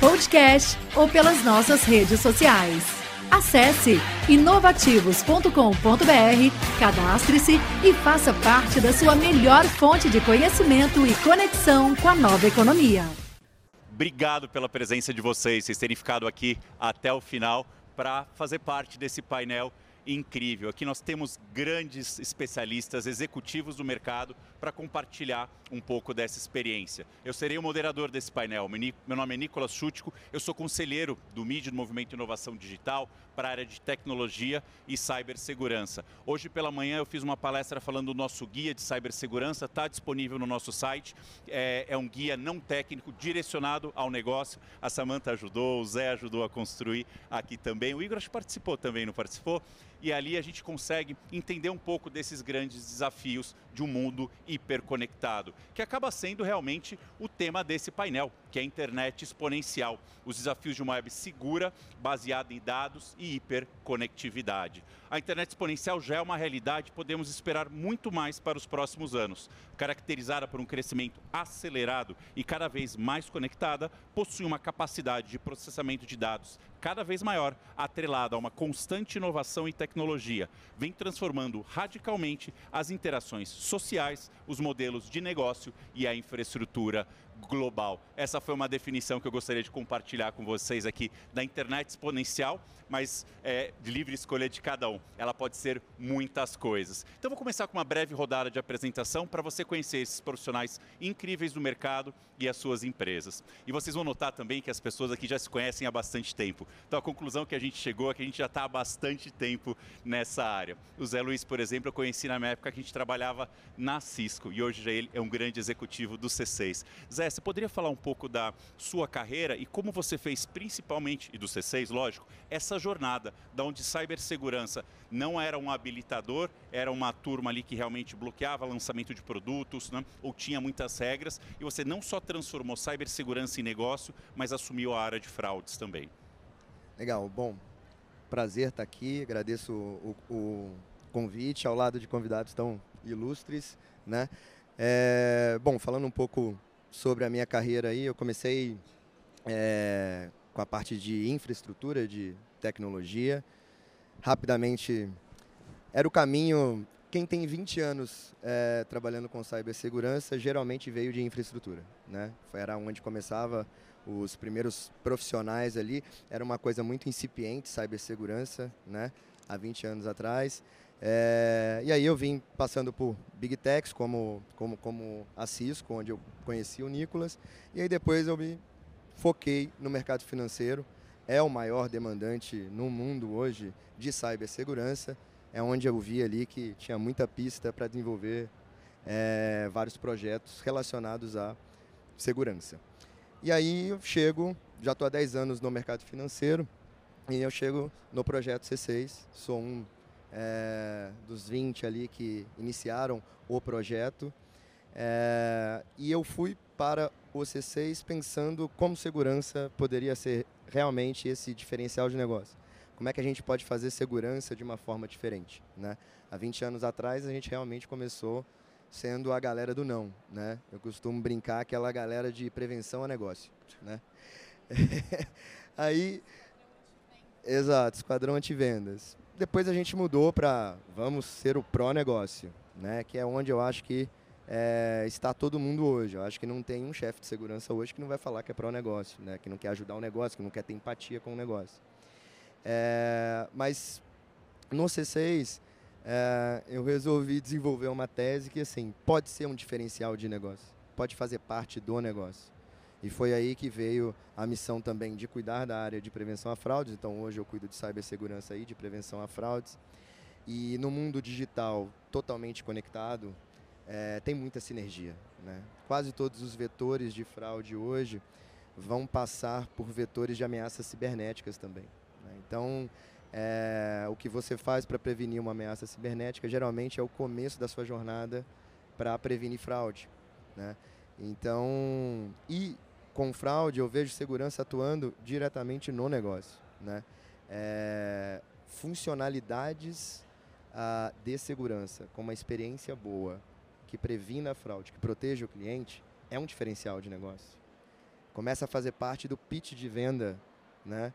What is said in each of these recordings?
podcast ou pelas nossas redes sociais. Acesse inovativos.com.br, cadastre-se e faça parte da sua melhor fonte de conhecimento e conexão com a nova economia. Obrigado pela presença de vocês, vocês terem ficado aqui até o final para fazer parte desse painel incrível. Aqui nós temos grandes especialistas, executivos do mercado para compartilhar um pouco dessa experiência. Eu serei o moderador desse painel. Meu nome é Nicolas Chútico, eu sou conselheiro do MIDI, do Movimento Inovação Digital, para a área de tecnologia e cibersegurança. Hoje pela manhã eu fiz uma palestra falando do nosso guia de cibersegurança, está disponível no nosso site. É, é um guia não técnico, direcionado ao negócio. A Samanta ajudou, o Zé ajudou a construir aqui também. O Igor acho que participou também, não participou? E ali a gente consegue entender um pouco desses grandes desafios de um mundo hiperconectado, que acaba sendo realmente o tema desse painel, que é a internet exponencial, os desafios de uma web segura, baseada em dados e hiperconectividade. A internet exponencial já é uma realidade, podemos esperar muito mais para os próximos anos. Caracterizada por um crescimento acelerado e cada vez mais conectada, possui uma capacidade de processamento de dados cada vez maior, atrelada a uma constante inovação e tecnologia, vem transformando radicalmente as interações sociais, os modelos de negócio e a infraestrutura global. Essa foi uma definição que eu gostaria de compartilhar com vocês aqui da internet exponencial, mas é, de livre escolha de cada um. Ela pode ser muitas coisas. Então, vou começar com uma breve rodada de apresentação para você conhecer esses profissionais incríveis do mercado e as suas empresas. E vocês vão notar também que as pessoas aqui já se conhecem há bastante tempo. Então, a conclusão que a gente chegou é que a gente já está há bastante tempo nessa área. O Zé Luiz, por exemplo, eu conheci na época que a gente trabalhava na Cisco e hoje ele é um grande executivo do C6. Zé, você poderia falar um pouco da sua carreira e como você fez principalmente, e do C6, lógico, essa jornada da onde cibersegurança não era um habilitador, era uma turma ali que realmente bloqueava lançamento de produtos, né, ou tinha muitas regras, e você não só transformou cibersegurança em negócio, mas assumiu a área de fraudes também. Legal, bom, prazer estar aqui, agradeço o, o convite, ao lado de convidados tão ilustres, né? É, bom, falando um pouco sobre a minha carreira aí, eu comecei é, com a parte de infraestrutura, de tecnologia. Rapidamente, era o caminho. Quem tem 20 anos é, trabalhando com cibersegurança geralmente veio de infraestrutura. Né? Era onde começava os primeiros profissionais ali. Era uma coisa muito incipiente, cibersegurança, né? há 20 anos atrás. É, e aí eu vim passando por Big Techs, como, como, como a Cisco, onde eu conheci o Nicolas. E aí depois eu me foquei no mercado financeiro. É o maior demandante no mundo hoje de cibersegurança. É onde eu vi ali que tinha muita pista para desenvolver é, vários projetos relacionados à segurança. E aí eu chego, já estou há 10 anos no mercado financeiro, e eu chego no projeto C6, sou um é, dos 20 ali que iniciaram o projeto. É, e eu fui para o C6 pensando como segurança poderia ser realmente esse diferencial de negócio. Como é que a gente pode fazer segurança de uma forma diferente? Né? Há 20 anos atrás, a gente realmente começou sendo a galera do não. Né? Eu costumo brincar aquela galera de prevenção a negócio. Né? Aí, exato, esquadrão antivendas depois a gente mudou para vamos ser o pró-negócio, né? que é onde eu acho que é, está todo mundo hoje. Eu acho que não tem um chefe de segurança hoje que não vai falar que é pró-negócio, né? que não quer ajudar o negócio, que não quer ter empatia com o negócio. É, mas no C6, é, eu resolvi desenvolver uma tese que assim pode ser um diferencial de negócio, pode fazer parte do negócio. E foi aí que veio a missão também de cuidar da área de prevenção a fraudes. Então hoje eu cuido de cibersegurança e de prevenção a fraudes. E no mundo digital totalmente conectado, é, tem muita sinergia. Né? Quase todos os vetores de fraude hoje vão passar por vetores de ameaças cibernéticas também. Né? Então, é, o que você faz para prevenir uma ameaça cibernética geralmente é o começo da sua jornada para prevenir fraude. Né? Então, e com fraude eu vejo segurança atuando diretamente no negócio. Né? É, funcionalidades ah, de segurança com uma experiência boa, que previna a fraude, que proteja o cliente, é um diferencial de negócio. Começa a fazer parte do pitch de venda né,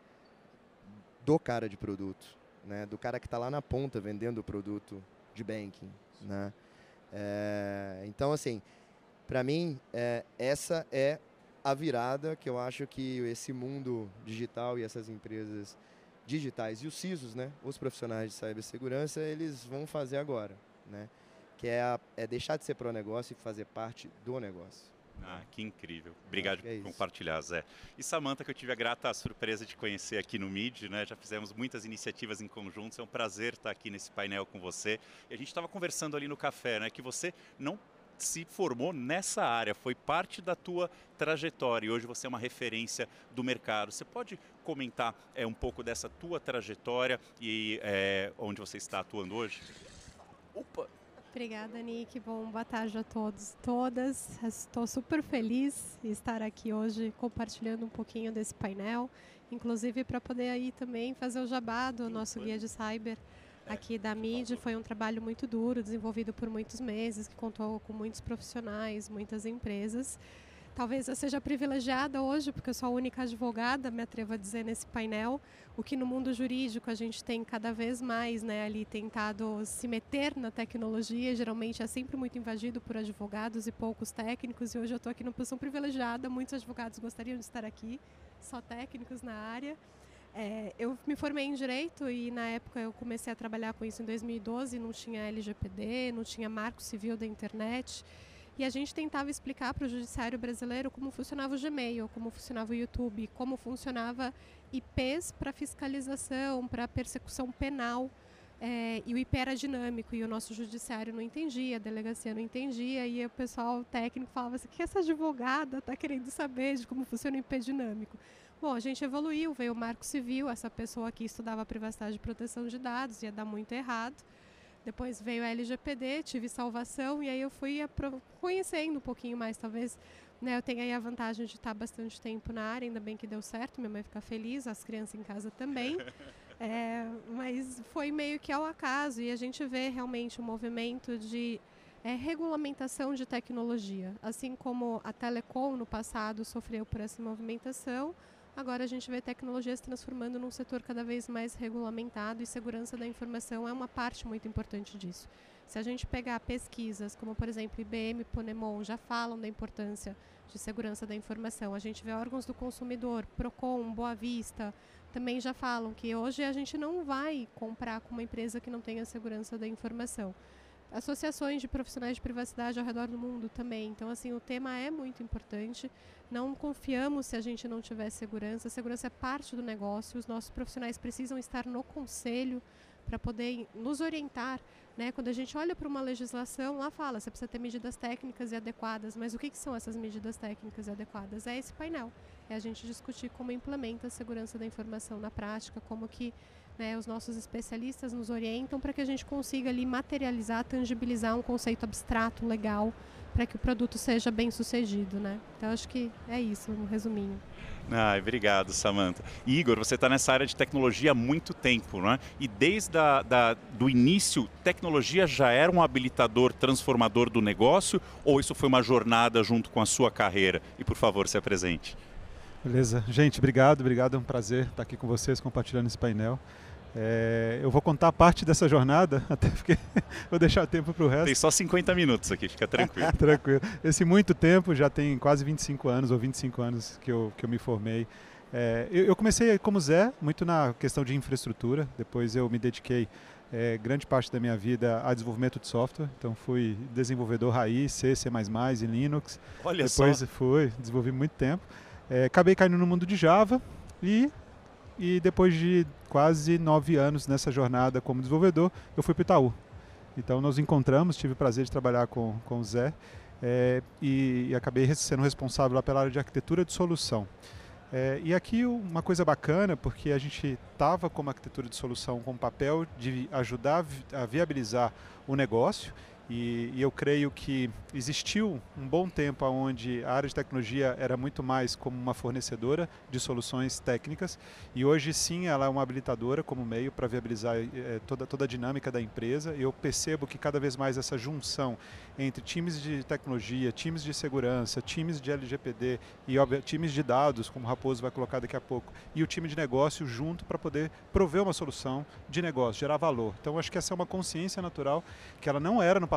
do cara de produto, né, do cara que está lá na ponta vendendo o produto de banking. Né. É, então, assim, para mim, é, essa é a virada que eu acho que esse mundo digital e essas empresas digitais e os CISOs, né, os profissionais de cibersegurança, eles vão fazer agora, né, que é, a, é deixar de ser pro negócio e fazer parte do negócio. Ah, que incrível. Obrigado é por compartilhar, Zé. E Samanta, que eu tive a grata surpresa de conhecer aqui no MID, né? Já fizemos muitas iniciativas em conjunto. É um prazer estar aqui nesse painel com você. E a gente estava conversando ali no café, né? Que você não se formou nessa área, foi parte da tua trajetória e hoje você é uma referência do mercado. Você pode comentar é, um pouco dessa tua trajetória e é, onde você está atuando hoje? Opa! Obrigada, Nick. Bom, boa tarde a todos todas. Estou super feliz de estar aqui hoje compartilhando um pouquinho desse painel, inclusive para poder aí também fazer o jabá do nosso guia de cyber aqui da MID. Foi um trabalho muito duro, desenvolvido por muitos meses, que contou com muitos profissionais, muitas empresas. Talvez eu seja privilegiada hoje, porque eu sou a única advogada, me atrevo a dizer, nesse painel, o que no mundo jurídico a gente tem cada vez mais né, ali tentado se meter na tecnologia, geralmente é sempre muito invadido por advogados e poucos técnicos, e hoje eu estou aqui numa posição privilegiada, muitos advogados gostariam de estar aqui, só técnicos na área. É, eu me formei em Direito e na época eu comecei a trabalhar com isso em 2012, não tinha LGPD, não tinha marco civil da internet, e a gente tentava explicar para o judiciário brasileiro como funcionava o Gmail, como funcionava o YouTube, como funcionava IPs para fiscalização, para persecução penal. É, e o IP era dinâmico e o nosso judiciário não entendia, a delegacia não entendia, e o pessoal técnico falava assim: o que essa advogada está querendo saber de como funciona o IP dinâmico? Bom, a gente evoluiu, veio o Marco Civil, essa pessoa aqui estudava privacidade e proteção de dados, ia dar muito errado. Depois veio a LGPD, tive salvação e aí eu fui conhecendo um pouquinho mais. Talvez né, eu tenha aí a vantagem de estar bastante tempo na área, ainda bem que deu certo, minha mãe fica feliz, as crianças em casa também. É, mas foi meio que ao acaso e a gente vê realmente um movimento de é, regulamentação de tecnologia. Assim como a telecom no passado sofreu por essa movimentação, Agora a gente vê tecnologia se transformando num setor cada vez mais regulamentado e segurança da informação é uma parte muito importante disso. Se a gente pegar pesquisas, como por exemplo IBM, Ponemon, já falam da importância de segurança da informação. A gente vê órgãos do consumidor, Procon, Boa Vista, também já falam que hoje a gente não vai comprar com uma empresa que não tenha segurança da informação associações de profissionais de privacidade ao redor do mundo também. Então, assim, o tema é muito importante. Não confiamos se a gente não tiver segurança. A segurança é parte do negócio. Os nossos profissionais precisam estar no conselho para poder nos orientar. Né? Quando a gente olha para uma legislação, lá fala, você precisa ter medidas técnicas e adequadas, mas o que, que são essas medidas técnicas e adequadas? É esse painel. É a gente discutir como implementa a segurança da informação na prática, como que né, os nossos especialistas nos orientam para que a gente consiga ali materializar, tangibilizar um conceito abstrato, legal, para que o produto seja bem sucedido, né? Então acho que é isso, um resuminho. Ah, obrigado, Samantha. Igor, você está nessa área de tecnologia há muito tempo, não é? E desde a, da, do início, tecnologia já era um habilitador transformador do negócio ou isso foi uma jornada junto com a sua carreira? E por favor, se apresente. Beleza. Gente, obrigado, obrigado. É um prazer estar aqui com vocês compartilhando esse painel. É, eu vou contar parte dessa jornada, até porque vou deixar tempo para o resto. Tem só 50 minutos aqui, fica tranquilo. tranquilo. Esse muito tempo, já tem quase 25 anos ou 25 anos que eu, que eu me formei. É, eu, eu, comecei como Zé, muito na questão de infraestrutura, depois eu me dediquei é, grande parte da minha vida a desenvolvimento de software, então fui desenvolvedor raiz, C, C++ e Linux. Olha depois só. fui, desenvolvi muito tempo. É, acabei caindo no mundo de Java e e depois de quase nove anos nessa jornada como desenvolvedor, eu fui para o Itaú. Então nós encontramos, tive o prazer de trabalhar com, com o Zé. é, e, e, acabei sendo responsável pela área de arquitetura de solução. É, e aqui uma coisa bacana, porque a gente estava como arquitetura de solução com o papel de ajudar a viabilizar o negócio e, e, eu creio que existiu um bom tempo onde a área de tecnologia era muito mais como uma fornecedora de soluções técnicas e hoje sim ela é uma habilitadora como meio para viabilizar é, toda, toda a dinâmica da empresa. Eu percebo que cada vez mais essa junção entre times de tecnologia, times de segurança, times de LGPD e óbvio, times de dados, como o Raposo vai colocar daqui a pouco, e o time de negócio junto para poder prover uma solução de negócio, gerar valor. Então acho que essa é uma consciência natural que ela não era no passado,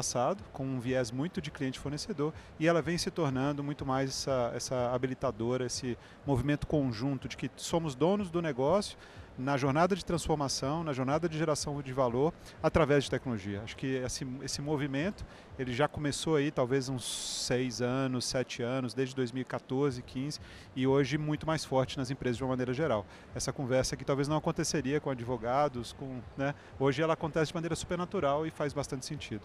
com um viés muito de cliente-fornecedor, e ela vem se tornando muito mais essa, essa habilitadora, esse movimento conjunto de que somos donos do negócio, na jornada de transformação, na jornada de geração de valor através de tecnologia. Acho que esse, esse movimento ele já começou aí talvez uns seis anos, sete anos, desde 2014, 15 e hoje muito mais forte nas empresas de uma maneira geral. Essa conversa que talvez não aconteceria com advogados, com, né? hoje ela acontece de maneira supernatural e faz bastante sentido.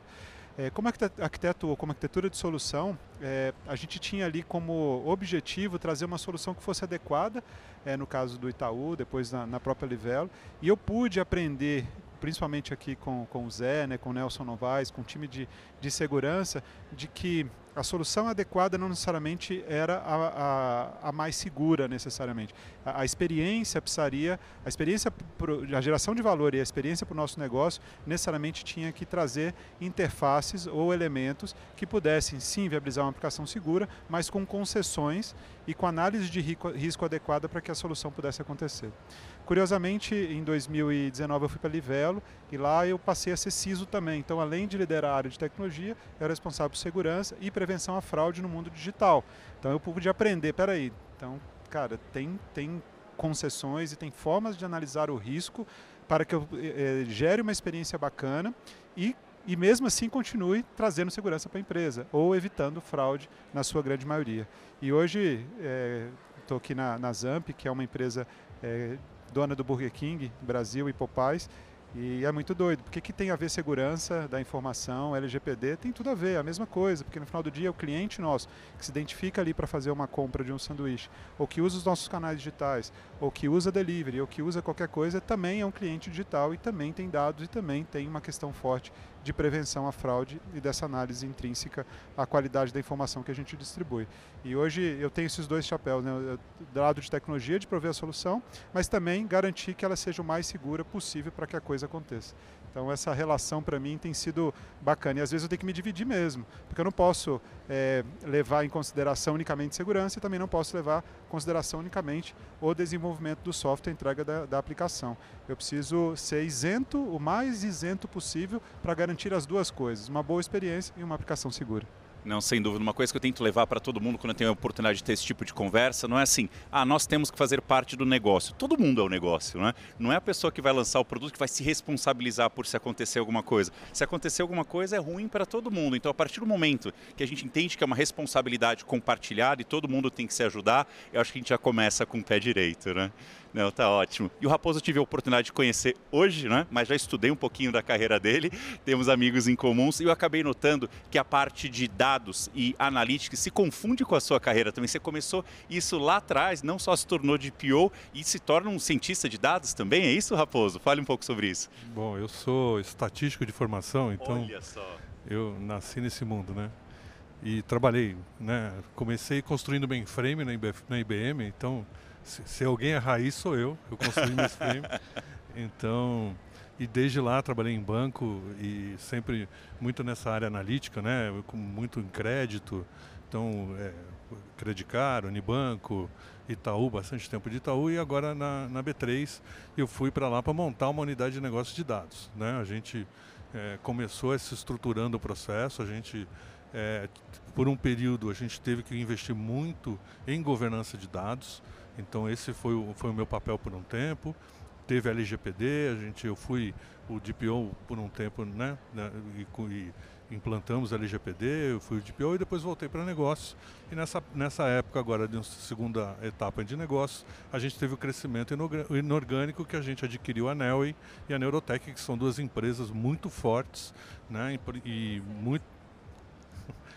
É, como arquiteto como arquitetura de solução, é, a gente tinha ali como objetivo trazer uma solução que fosse adequada, é, no caso do Itaú, depois na própria Livelo, e eu pude aprender principalmente aqui com, com o Zé, né, com o Nelson Novaes, com o time de, de segurança, de que a solução adequada não necessariamente era a, a, a mais segura necessariamente. A, a, experiência precisaria, a experiência, pro, a geração de valor e a experiência para o nosso negócio necessariamente tinha que trazer interfaces ou elementos que pudessem sim viabilizar uma aplicação segura, mas com concessões e com análise de risco, risco adequada para que a solução pudesse acontecer. Curiosamente, em 2019 eu fui para Livelo e lá eu passei a ser CISO também. Então, além de liderar a área de tecnologia, eu era responsável por segurança e prevenção à fraude no mundo digital. Então, eu pude aprender, peraí, então, cara, tem, tem concessões e tem formas de analisar o risco para que eu eh, gere uma experiência bacana e e mesmo assim continue trazendo segurança para a empresa ou evitando fraude na sua grande maioria. E hoje estou é, aqui na, na Zamp, que é uma empresa dona do Burger King Brasil e Popeyes. E é muito doido. Por que, que tem a ver segurança da informação, LGPD? Tem tudo a ver, é a mesma coisa, porque no final do dia o cliente nosso que se identifica ali para fazer uma compra de um sanduíche, ou que usa os nossos canais digitais, ou que usa delivery, ou que usa qualquer coisa, também é um cliente digital e também tem dados e também tem uma questão forte de prevenção à fraude e dessa análise intrínseca à qualidade da informação que a gente distribui. E hoje eu tenho esses dois chapéus, né? do lado de tecnologia, de prover a solução, mas também garantir que ela seja o mais segura possível para que a coisa aconteça. Então essa relação para mim tem sido bacana e às vezes eu tenho que me dividir mesmo, porque eu não posso é, levar em consideração unicamente segurança e também não posso levar em consideração unicamente o desenvolvimento do software, a entrega da, da aplicação. Eu preciso ser isento, o mais isento possível, para garantir as duas coisas, uma boa experiência e uma aplicação segura. Não, sem dúvida. Uma coisa que eu tento levar para todo mundo quando eu tenho a oportunidade de ter esse tipo de conversa, não é assim, ah, nós temos que fazer parte do negócio. Todo mundo é o negócio, não é? Não é a pessoa que vai lançar o produto que vai se responsabilizar por se acontecer alguma coisa. Se acontecer alguma coisa, é ruim para todo mundo. Então, a partir do momento que a gente entende que é uma responsabilidade compartilhada e todo mundo tem que se ajudar, eu acho que a gente já começa com o pé direito, né? Não, tá ótimo. E o Raposo eu tive a oportunidade de conhecer hoje, né? Mas já estudei um pouquinho da carreira dele, temos amigos em comuns e eu acabei notando que a parte de dados e analítica se confunde com a sua carreira também. Você começou isso lá atrás, não só se tornou de PO e se torna um cientista de dados também, é isso, Raposo? Fale um pouco sobre isso. Bom, eu sou estatístico de formação, então Olha só. eu nasci nesse mundo, né? E trabalhei, né? Comecei construindo mainframe na IBM, então se, se, alguém é raiz, sou eu. Eu construí meu frame. Então, e desde lá trabalhei em banco e sempre muito nessa área analítica, né? Com muito em crédito. Então, é, Credicar, Unibanco, Itaú, bastante tempo de Itaú e agora na, na B3 eu fui para lá para montar uma unidade de negócios de dados. Né? A gente é, começou a se estruturando o processo, a gente é, por um período a gente teve que investir muito em governança de dados. Então esse foi o, foi o meu papel por um tempo. Teve a LGPD, a gente, eu fui o DPO por um tempo, né? né e, e implantamos a LGPD, eu fui o DPO e depois voltei para negócios. E nessa, nessa época agora, de segunda etapa de negócios, a gente teve o crescimento inorgânico que a gente adquiriu a Nelway e a Neurotech, que são duas empresas muito fortes né, e, e muito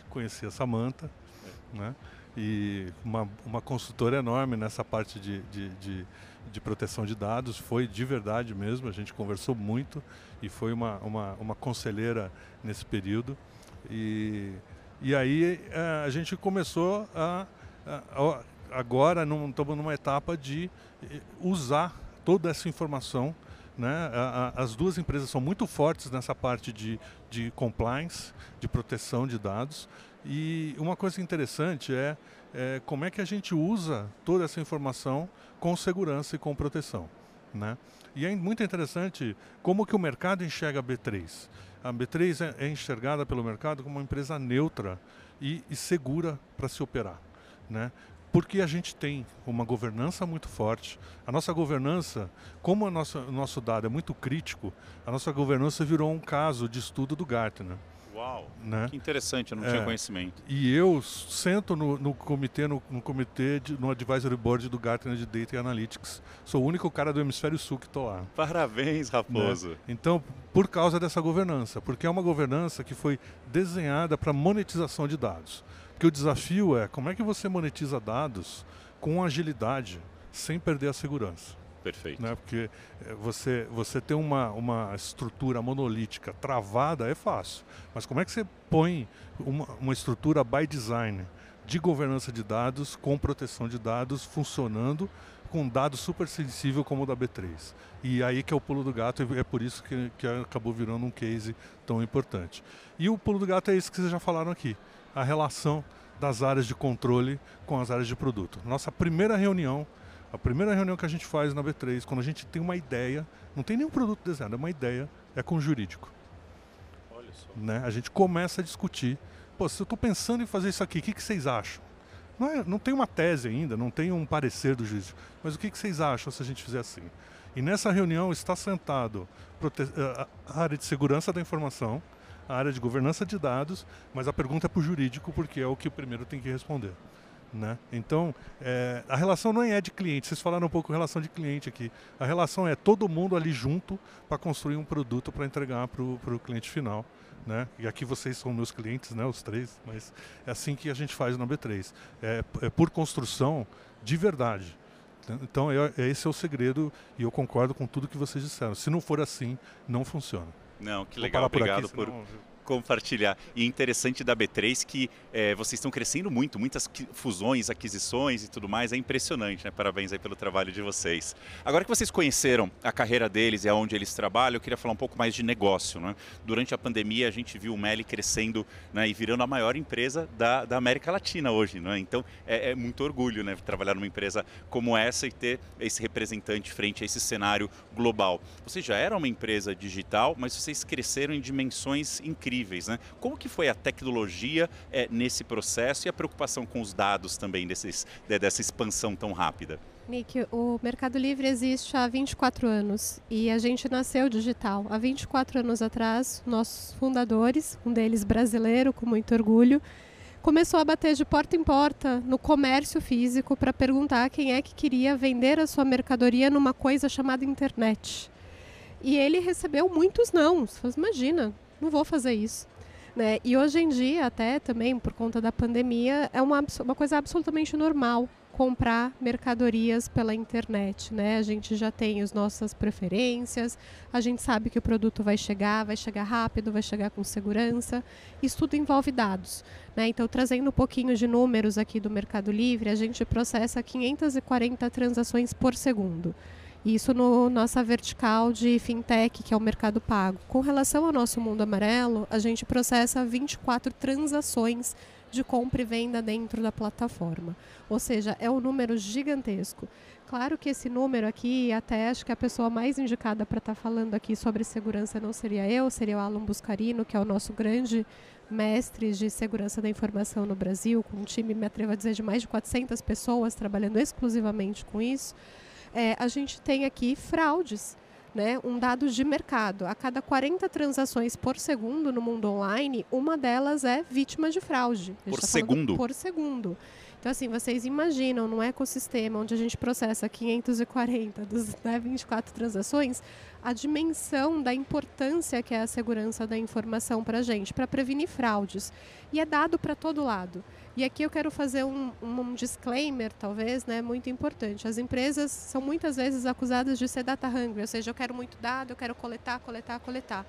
conheci a Samanta, né? E uma, uma consultora enorme nessa parte de, de, de, de, proteção de dados, foi de verdade mesmo, a gente conversou muito e foi uma, uma, uma conselheira nesse período. E, e aí a, a gente começou a, a agora estamos numa etapa de eh, usar toda essa informação né? As duas empresas são muito fortes nessa parte de, de compliance, de proteção de dados. E uma coisa interessante é, é, como é que a gente usa toda essa informação com segurança e com proteção. Né? E é muito interessante como que o mercado enxerga a B3. A B3 é, é enxergada pelo mercado como uma empresa neutra e, e segura para se operar. Né? Porque a gente tem uma governança muito forte. A nossa governança, como o nosso, o nosso dado é muito crítico, a nossa governança virou um caso de estudo do Gartner. Uau, né? que interessante, eu não é, tinha conhecimento. E eu sento no, no comitê, no, no, comitê, de, no advisory board do Gartner de Data e Analytics. Sou o único cara do hemisfério sul que estou lá. Parabéns, Raposo. Né? Então, por causa dessa governança, porque é uma governança que foi desenhada para monetização de dados. Porque o desafio é como é que você monetiza dados com agilidade, sem perder a segurança. Perfeito. Né? Porque eh, você, você ter uma, uma estrutura monolítica travada é fácil. Mas como é que você põe uma, uma estrutura by design de governança de dados, com proteção de dados, funcionando com um dado super sensível como o da B3. E aí que é o pulo do gato, e é por isso que, que acabou virando um case tão importante. E o pulo do gato é isso que vocês já falaram aqui a relação das áreas de controle com as áreas de produto. Nossa primeira reunião, a primeira reunião que a gente faz na B3, quando a gente tem uma ideia, não tem nenhum produto desenhado, é uma ideia, é com o jurídico. Olha só. Né? A gente começa a discutir, pô, se eu estou pensando em fazer isso aqui, o que, que vocês acham? Não, é, não tem uma tese ainda, não tem um parecer do juiz, mas o que, que vocês acham se a gente fizer assim? E nessa reunião está sentado a área de segurança da informação, a área de governança de dados, mas a pergunta é para o jurídico, porque é o que o primeiro tem que responder. Né? Então, é, a relação não é de cliente, vocês falaram um pouco relação de cliente aqui. A relação é todo mundo ali junto para construir um produto para entregar para o cliente final. Né? E aqui vocês são meus clientes, né, os três, mas é assim que a gente faz na B3. É, é por construção de verdade. Então, é, é, esse é o segredo e eu concordo com tudo que vocês disseram. Se não for assim, não funciona. Não, que legal. Obrigado por, aqui, compartilhar. E interessante da B3 que é, vocês estão crescendo muito, muitas fusões, aquisições e tudo mais. É impressionante, né? Parabéns aí pelo trabalho de vocês. Agora que vocês conheceram a carreira deles e aonde eles trabalham, eu queria falar um pouco mais de negócio. Né? Durante a pandemia, a gente viu o Meli crescendo né, e virando a maior empresa da, da América Latina hoje. Né? Então, é, é muito orgulho né, trabalhar numa empresa como essa e ter esse representante frente a esse cenário global. Vocês já eram uma empresa digital, mas vocês cresceram em dimensões incríveis incríveis. Né? Como que foi a tecnologia é, nesse processo e a preocupação com os dados também desses, dessa expansão tão rápida? Nick, o Mercado Livre existe há 24 anos e a gente nasceu digital. Há 24 anos atrás, nossos fundadores, um deles brasileiro, com muito orgulho, começou a bater de porta em porta no comércio físico para perguntar quem é que queria vender a sua mercadoria numa coisa chamada internet. E ele recebeu muitos não. Imagina, não vou fazer isso. Né? E hoje em dia, até também por conta da pandemia, é uma, uma coisa absolutamente normal comprar mercadorias pela internet, né? A gente já tem as nossas preferências, a gente sabe que o produto vai chegar, vai chegar rápido, vai chegar com segurança. Isso tudo envolve dados, né? Então, trazendo um pouquinho de números aqui do Mercado Livre, a gente processa 540 transações por segundo. Isso no nossa vertical de fintech, que é o mercado pago. Com relação ao nosso mundo amarelo, a gente processa 24 transações de compra e venda dentro da plataforma. Ou seja, é um número gigantesco. Claro que esse número aqui, até acho que a pessoa mais indicada para estar tá falando aqui sobre segurança não seria eu, seria o Alan Buscarino, que é o nosso grande mestre de segurança da informação no Brasil, com um time, me atrevo a dizer, de mais de 400 pessoas trabalhando exclusivamente com isso é, a gente tem aqui fraudes. Né, um dado de mercado. A cada 40 transações por segundo no mundo online, uma delas é vítima de fraude. Por tá segundo? Por segundo. Então, assim, vocês imaginam num ecossistema onde a gente processa 540 dos né, 24 transações, a dimensão da importância que é a segurança da informação para a gente, para prevenir fraudes. E é dado para todo lado. E aqui eu quero fazer um, um, disclaimer, talvez, né, muito importante. As empresas são muitas vezes acusadas de ser data hungry, ou seja, eu quero muito dado, eu quero coletar, coletar, coletar.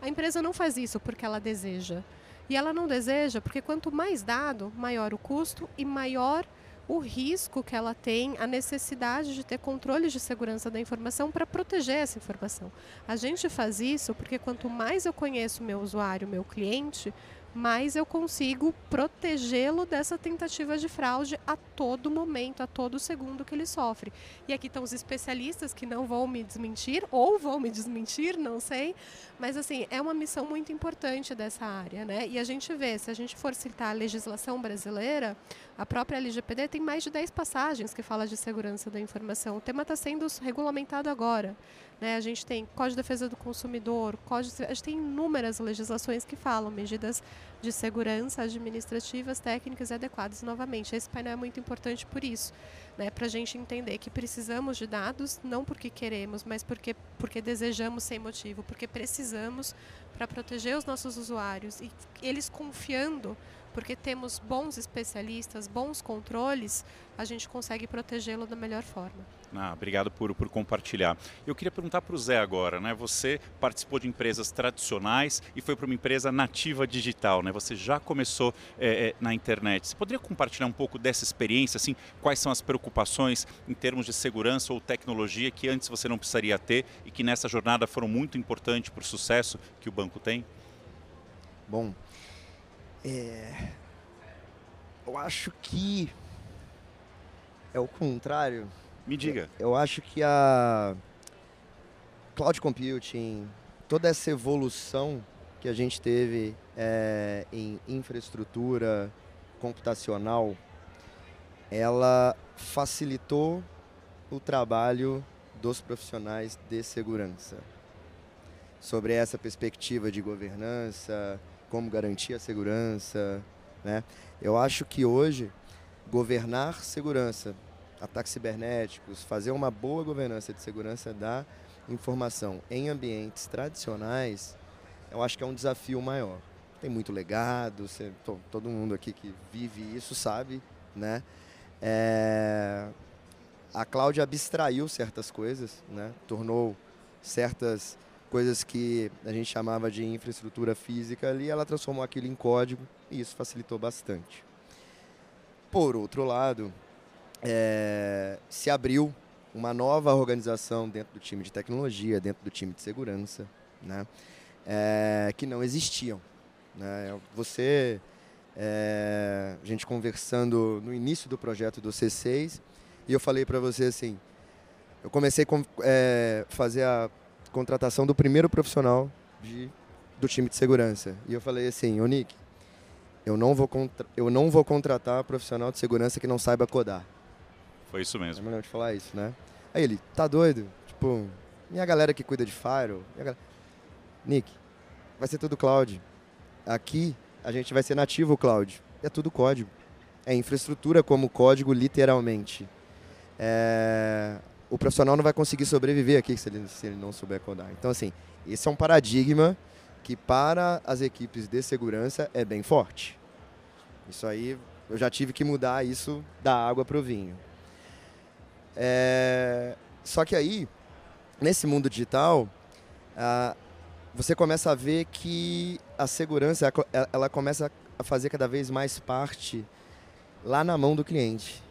A empresa não faz isso porque ela deseja. E ela não deseja porque quanto mais dado, maior o custo e maior o risco que ela tem, a necessidade de ter controles de segurança da informação para proteger essa informação. A gente faz isso porque quanto mais eu conheço o meu usuário, meu cliente, mais eu consigo protegê-lo dessa tentativa de fraude a todo momento, a todo segundo que ele sofre. E aqui estão os especialistas que não vão me desmentir, ou vão me desmentir, não sei, mas assim, é uma missão muito importante dessa área, né? E a gente vê, se a gente for citar a legislação brasileira, a própria LGPD tem mais de 10 passagens que fala de segurança da informação. O tema está sendo regulamentado agora. Né? A gente tem Código de Defesa do Consumidor, Código, a gente tem inúmeras legislações que falam medidas de segurança administrativas, técnicas e adequadas. Novamente, esse painel é muito importante por isso, né? para a gente entender que precisamos de dados, não porque queremos, mas porque, porque desejamos sem motivo, porque precisamos para proteger os nossos usuários e eles confiando porque temos bons especialistas, bons controles, a gente consegue protegê-lo da melhor forma. Ah, obrigado por, por compartilhar. Eu queria perguntar para o Zé agora, né? Você participou de empresas tradicionais e foi para uma empresa nativa digital, né? Você já começou é, é, na internet. Você poderia compartilhar um pouco dessa experiência, assim, quais são as preocupações em termos de segurança ou tecnologia que antes você não precisaria ter e que nessa jornada foram muito importantes para o sucesso que o banco tem? Bom, é... eu acho que é o contrário. Me diga. Eu, eu acho que a cloud computing, toda essa evolução que a gente teve é, em infraestrutura computacional, ela facilitou o trabalho dos profissionais de segurança. Sobre essa perspectiva de governança, como garantir a segurança, né? Eu acho que hoje governar segurança, ataques cibernéticos, fazer uma boa governança de segurança da informação em ambientes tradicionais, eu acho que é um desafio maior. Tem muito legado, você, todo mundo aqui que vive isso sabe, né? É, a Cláudia abstraiu certas coisas, né? Tornou certas coisas que a gente chamava de infraestrutura física ali, ela transformou aquilo em código e isso facilitou bastante. Por outro lado, é, se abriu uma nova organização dentro do time de tecnologia, dentro do time de segurança, né, é, que não existiam. Né. Você, é, a gente conversando no início do projeto do C6, e eu falei para você assim, eu comecei a é, fazer a contratação do primeiro profissional de, do time de segurança. E eu falei assim, ô Nick, eu não vou, eu não vou contratar profissional de segurança que não saiba codar. Foi isso mesmo. É melhor te falar isso, né? Aí ele, tá doido? Tipo, minha galera que cuida de galera... Nick, vai ser tudo cloud. Aqui a gente vai ser nativo cloud. É tudo código. É infraestrutura como código, literalmente. É o profissional não vai conseguir sobreviver aqui se ele, se ele não souber codar. Então, assim, esse é um paradigma que para as equipes de segurança é bem forte. Isso aí, eu já tive que mudar isso da água para o vinho. É... Só que aí, nesse mundo digital, ah, você começa a ver que a segurança ela começa a fazer cada vez mais parte lá na mão do cliente.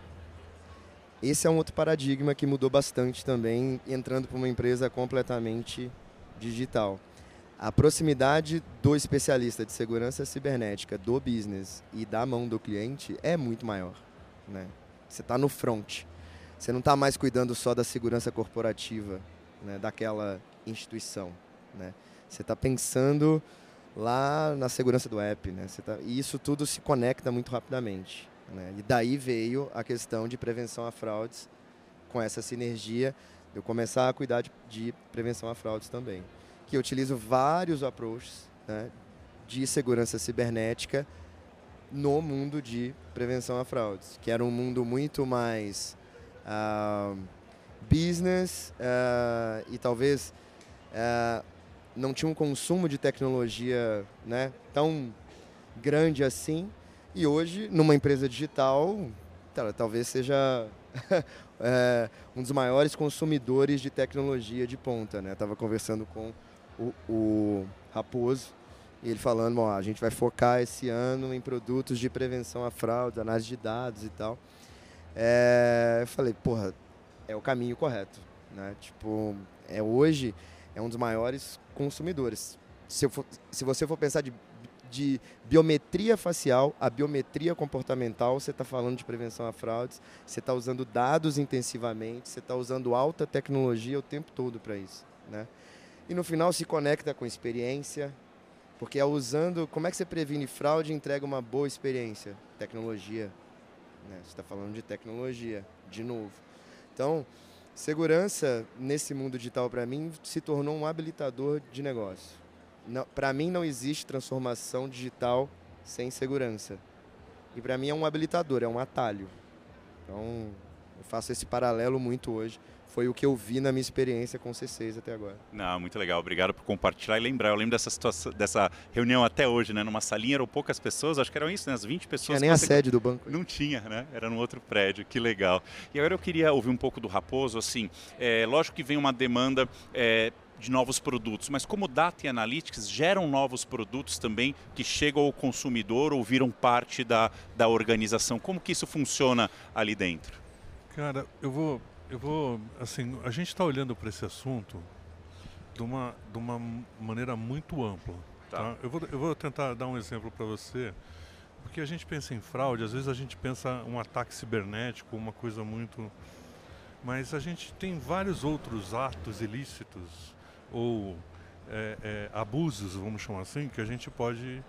Esse é um outro paradigma que mudou bastante também, entrando para uma empresa completamente digital. A proximidade do especialista de segurança cibernética, do business e da mão do cliente é muito maior. Né? Você está no front. Você não está mais cuidando só da segurança corporativa né, daquela instituição. Né? Você está pensando lá na segurança do app. Né? Tá, e isso tudo se conecta muito rapidamente. Né? E daí veio a questão de prevenção a fraudes, com essa sinergia, eu começar a cuidar de, de prevenção a fraudes também. Que eu utilizo vários approaches né, de segurança cibernética no mundo de prevenção a fraudes, que era um mundo muito mais uh, business uh, e talvez uh, não tinha um consumo de tecnologia né, tão grande assim. E hoje, numa empresa digital, talvez seja é, um dos maiores consumidores de tecnologia de ponta. Né? Estava conversando com o, o Raposo e ele falando, a gente vai focar esse ano em produtos de prevenção a fraude, análise de dados e tal. É, eu falei, porra, é o caminho correto, né? Tipo, é hoje é um dos maiores consumidores. Se, for, se você for pensar de, de biometria facial a biometria comportamental, você está falando de prevenção a fraudes, você está usando dados intensivamente, você está usando alta tecnologia o tempo todo para isso, né? E no final se conecta com experiência, porque é usando. Como é que você previne fraude e entrega uma boa experiência? Tecnologia. Né? Você está falando de tecnologia, de novo. Então, segurança nesse mundo digital, para mim, se tornou um habilitador de negócio. Para mim, não existe transformação digital sem segurança. E para mim é um habilitador, é um atalho. Então, eu faço esse paralelo muito hoje foi o que eu vi na minha experiência com C6 até agora. Não, muito legal. Obrigado por compartilhar e lembrar. Eu lembro dessa situação, dessa reunião até hoje, né? Numa salinha eram poucas pessoas, acho que eram isso, né? As 20 pessoas. Tinha nem a sede do banco. Não tinha, né? Era num outro prédio. Que legal. E agora eu queria ouvir um pouco do Raposo. Assim, é, lógico que vem uma demanda. É, de novos produtos, mas como Data e Analytics geram novos produtos também que chegam ao consumidor ou viram parte da, da organização. Como que isso funciona ali dentro? Cara, eu vou eu vou, assim, a gente está olhando para esse assunto de uma, de uma maneira muito ampla. Tá. tá? Eu, vou, eu vou tentar dar um exemplo para você, porque a gente pensa em fraude, às vezes a gente pensa um ataque cibernético, uma coisa muito. Mas a gente tem vários outros atos ilícitos ou é, é, abusos, vamos chamar assim, que a gente pode.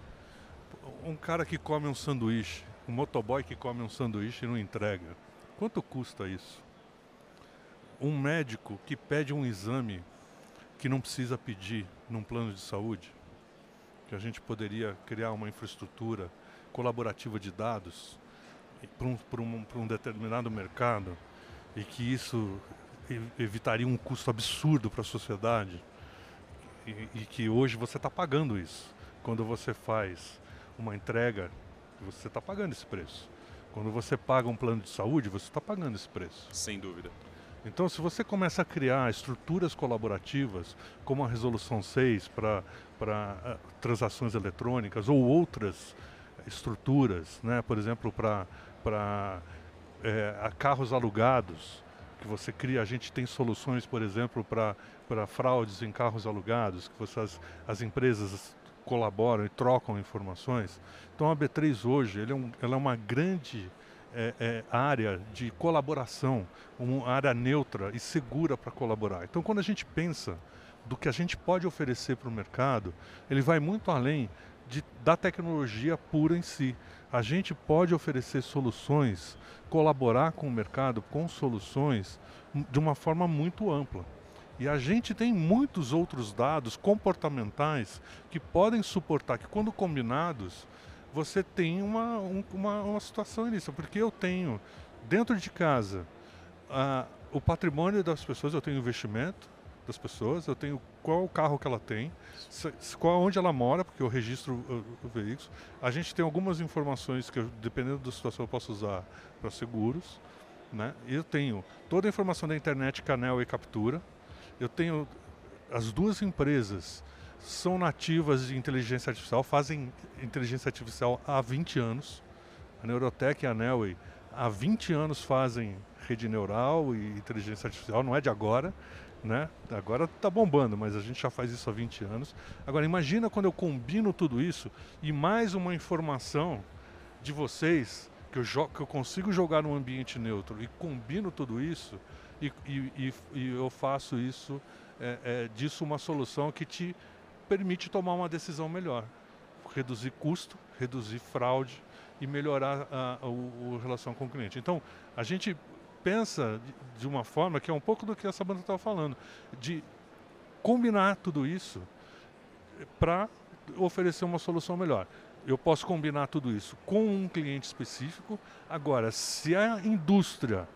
Um cara que come um sanduíche, um motoboy que come um sanduíche e não entrega. Quanto custa isso? Um médico que pede um exame que não precisa pedir num plano de saúde, que a gente poderia criar uma infraestrutura colaborativa de dados para um, um, um determinado mercado e que isso evitaria um custo absurdo para a sociedade e, e, que hoje você está pagando isso. Quando você faz uma entrega, você está pagando esse preço. Quando você paga um plano de saúde, você está pagando esse preço. Sem dúvida. Então, se você começa a criar estruturas colaborativas, como a Resolução 6 para uh, transações eletrônicas ou outras estruturas, né? por exemplo, para é, carros alugados, que você cria, a gente tem soluções, por exemplo, para fraudes em carros alugados, que você, as, as empresas colaboram e trocam informações. Então a B3 hoje ele é um, ela é uma grande é, é, área de colaboração, uma área neutra e segura para colaborar. Então, quando a gente pensa do que a gente pode oferecer para o mercado, ele vai muito além de, da tecnologia pura em si. A gente pode oferecer soluções, colaborar com o mercado com soluções de uma forma muito ampla. E a gente tem muitos outros dados comportamentais que podem suportar, que quando combinados, você tem uma, um, uma, uma situação nisso, porque eu tenho dentro de casa o patrimônio das pessoas, eu tenho investimento das pessoas, eu tenho qual o carro que ela tem, qual onde ela mora, porque eu registro o, o veículo. A gente tem algumas informações que, eu, dependendo da situação, eu posso usar para seguros. Né? Eu tenho toda a informação da internet, canal e captura. Eu tenho as duas empresas são nativas de inteligência artificial, fazem inteligência artificial há 20 anos. A Neurotech e a Nelway há 20 anos fazem rede neural e inteligência artificial, não é de agora, né? Agora está bombando, mas a gente já faz isso há 20 anos. Agora imagina quando eu combino tudo isso e mais uma informação de vocês que eu, que eu consigo jogar num ambiente neutro e combino tudo isso e, e, e, e eu faço isso é, é, disso uma solução que te permite tomar uma decisão melhor. Reduzir custo, reduzir fraude e melhorar a, a, a, relação com o cliente. Então, a gente pensa de, de uma forma que é um pouco do que essa banda estava falando, de combinar tudo isso para oferecer uma solução melhor. eu posso combinar tudo isso com um cliente específico. Agora, se a indústria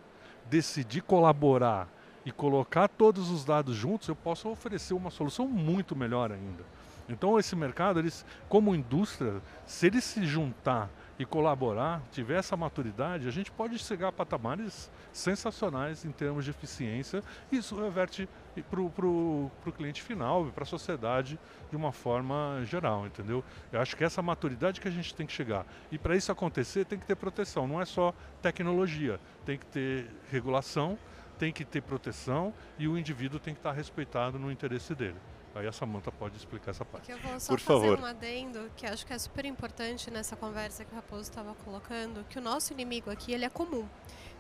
decidir colaborar e colocar todos os dados juntos, eu posso oferecer uma solução muito melhor ainda. Então esse mercado, eles, como indústria, se ele se juntar e colaborar, tiver essa maturidade, a gente pode chegar a patamares sensacionais em termos de eficiência e isso reverte para o cliente final para a sociedade de uma forma geral, entendeu? Eu acho que essa maturidade que a gente tem que chegar. E para isso acontecer tem que ter proteção, não é só tecnologia, tem que ter regulação, tem que ter proteção e o indivíduo tem que estar respeitado no interesse dele. Aí a Samanta pode explicar essa parte. eu vou só Por fazer favor. um adendo que acho que é super importante nessa conversa que o Raposo estava colocando, que o nosso inimigo aqui ele é comum.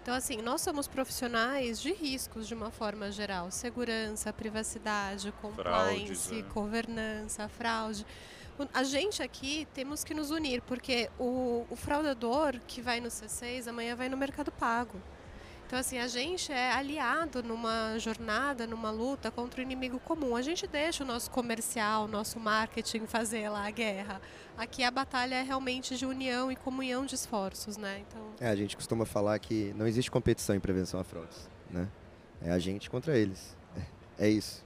Então, assim, nós somos profissionais de riscos de uma forma geral. Segurança, privacidade, compliance, Fraudes, é. governança, fraude. A gente aqui temos que nos unir, porque o, o fraudador que vai no C6 amanhã vai no mercado pago. Então, assim, a gente é aliado numa jornada, numa luta contra o inimigo comum. A gente deixa o nosso comercial, o nosso marketing fazer lá a guerra. Aqui a batalha é realmente de união e comunhão de esforços, né? Então... É, a gente costuma falar que não existe competição em prevenção a fraudes, né? É a gente contra eles. É isso.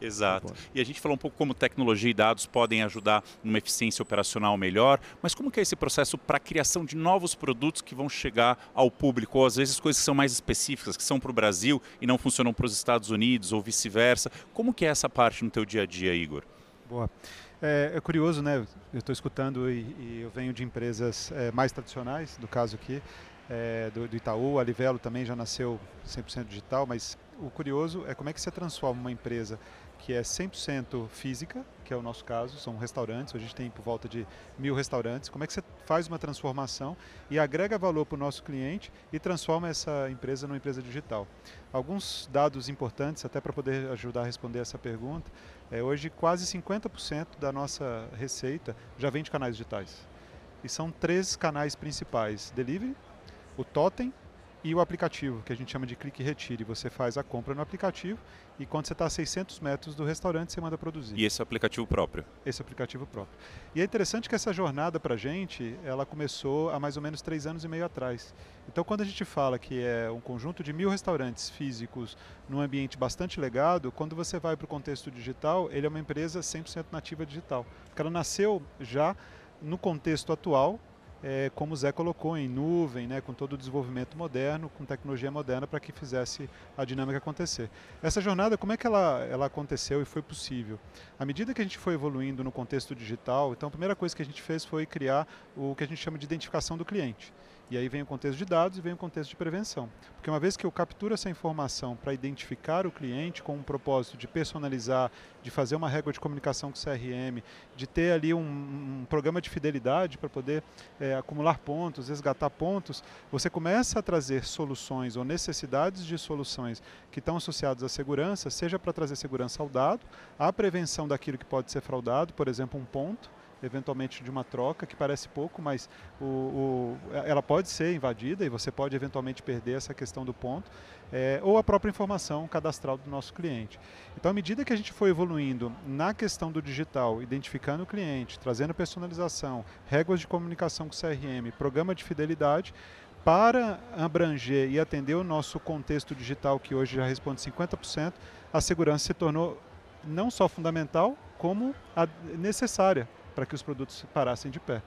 Exato. E a gente falou um pouco como tecnologia e dados podem ajudar numa eficiência operacional melhor, mas como que é esse processo para a criação de novos produtos que vão chegar ao público, ou às vezes coisas que são mais específicas, que são para o Brasil e não funcionam para os Estados Unidos, ou vice-versa. Como que é essa parte no teu dia a dia, Igor? Boa. É, é curioso, né? Eu estou escutando e, e, eu venho de empresas é, mais tradicionais, do caso aqui, é, do, do, Itaú, a Livelo também já nasceu 100% digital, mas o curioso é como é que você transforma uma empresa que é 100% física, que é o nosso caso, são restaurantes, a gente tem por volta de mil restaurantes. Como é que você faz uma transformação e agrega valor para o nosso cliente e transforma essa empresa numa empresa digital? Alguns dados importantes, até para poder ajudar a responder essa pergunta, é hoje quase 50% da nossa receita já vem de canais digitais. E são três canais principais: delivery, o totem e o aplicativo, que a gente chama de clique e retire. Você faz a compra no aplicativo e quando você está a 600 metros do restaurante, você manda produzir. E esse aplicativo próprio? Esse aplicativo próprio. E é interessante que essa jornada para a gente, ela começou há mais ou menos três anos e meio atrás. Então, quando a gente fala que é um conjunto de mil restaurantes físicos num ambiente bastante legado, quando você vai para o contexto digital, ele é uma empresa 100% nativa digital. Porque ela nasceu já no contexto atual, é, como o Zé colocou, em nuvem, né, com todo o desenvolvimento moderno, com tecnologia moderna para que fizesse a dinâmica acontecer. Essa jornada, como é que ela, ela aconteceu e foi possível? À medida que a gente foi evoluindo no contexto digital, então a primeira coisa que a gente fez foi criar o que a gente chama de identificação do cliente. E aí vem o contexto de dados e vem o contexto de prevenção. Porque uma vez que eu capturo essa informação para identificar o cliente com um propósito de personalizar, de fazer uma régua de comunicação com o CRM, de ter ali um, um programa de fidelidade para poder é, acumular pontos, resgatar pontos, você começa a trazer soluções ou necessidades de soluções que estão associadas à segurança, seja para trazer segurança ao dado, à prevenção daquilo que pode ser fraudado, por exemplo, um ponto, eventualmente de uma troca, que parece pouco, mas o, o, ela pode ser invadida e você pode eventualmente perder essa questão do ponto, é, ou a própria informação cadastral do nosso cliente. Então, à medida que a gente foi evoluindo na questão do digital, identificando o cliente, trazendo personalização, regras de comunicação com CRM, programa de fidelidade, para abranger e atender o nosso contexto digital, que hoje já responde 50%, a segurança se tornou não só fundamental, como necessária para que os produtos parassem de pé.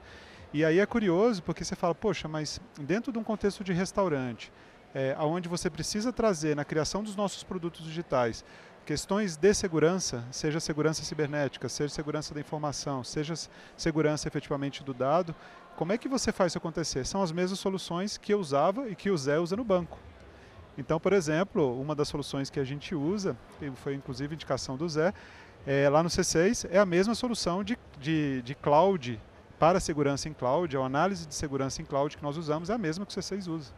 E aí é curioso porque você fala, poxa, mas dentro de um contexto de restaurante, é, onde você precisa trazer na criação dos nossos produtos digitais questões de segurança, seja segurança cibernética, seja segurança da informação, seja segurança efetivamente do dado, como é que você faz isso acontecer? São as mesmas soluções que eu usava e que o Zé usa no banco. Então, por exemplo, uma das soluções que a gente usa, foi inclusive indicação do Zé, é, lá no C6 é a mesma solução de, de, de cloud para segurança em cloud, a análise de segurança em cloud que nós usamos é a mesma que o C6 usa.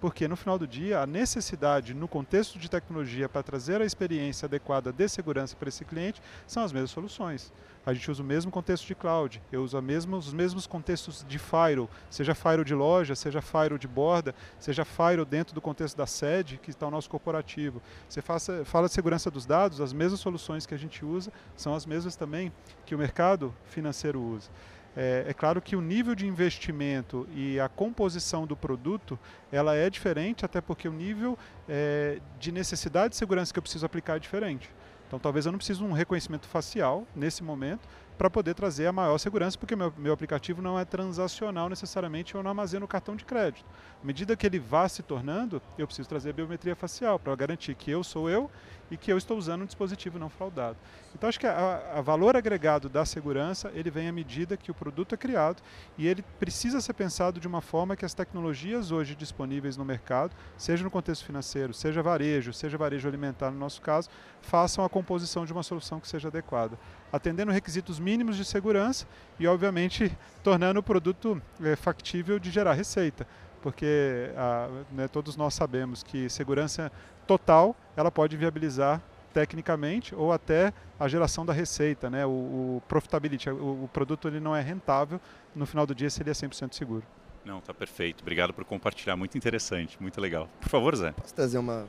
Porque no final do dia, a necessidade no contexto de tecnologia para trazer a experiência adequada de segurança para esse cliente são as mesmas soluções a gente usa o mesmo contexto de cloud, eu uso mesma, os mesmos contextos de firewall, seja firewall de loja, seja firewall de borda, seja firewall dentro do contexto da sede, que está o nosso corporativo. Você faça, fala de segurança dos dados, as mesmas soluções que a gente usa são as mesmas também que o mercado financeiro usa. É, é, claro que o nível de investimento e a composição do produto ela é diferente, até porque o nível é, de necessidade de segurança que eu preciso aplicar é diferente. Então talvez eu não precise de um reconhecimento facial nesse momento, para poder trazer a maior segurança, porque meu, meu aplicativo não é transacional necessariamente, eu não armazeno o cartão de crédito. À medida que ele vá se tornando, eu preciso trazer a biometria facial para garantir que eu sou eu e que eu estou usando um dispositivo não fraudado. Então acho que o valor agregado da segurança ele vem à medida que o produto é criado e ele precisa ser pensado de uma forma que as tecnologias hoje disponíveis no mercado, seja no contexto financeiro, seja varejo, seja varejo alimentar no nosso caso, façam a composição de uma solução que seja adequada, atendendo requisitos mínimos de segurança e obviamente tornando o produto é, factível de gerar receita porque a, né, todos nós sabemos que segurança total ela pode viabilizar tecnicamente ou até a geração da receita, né? o, o profitability, o, o, produto ele não é rentável no final do dia se ele é 100% seguro. Não, tá perfeito. Obrigado por compartilhar, muito interessante, muito legal. Por favor, Zé. Posso trazer uma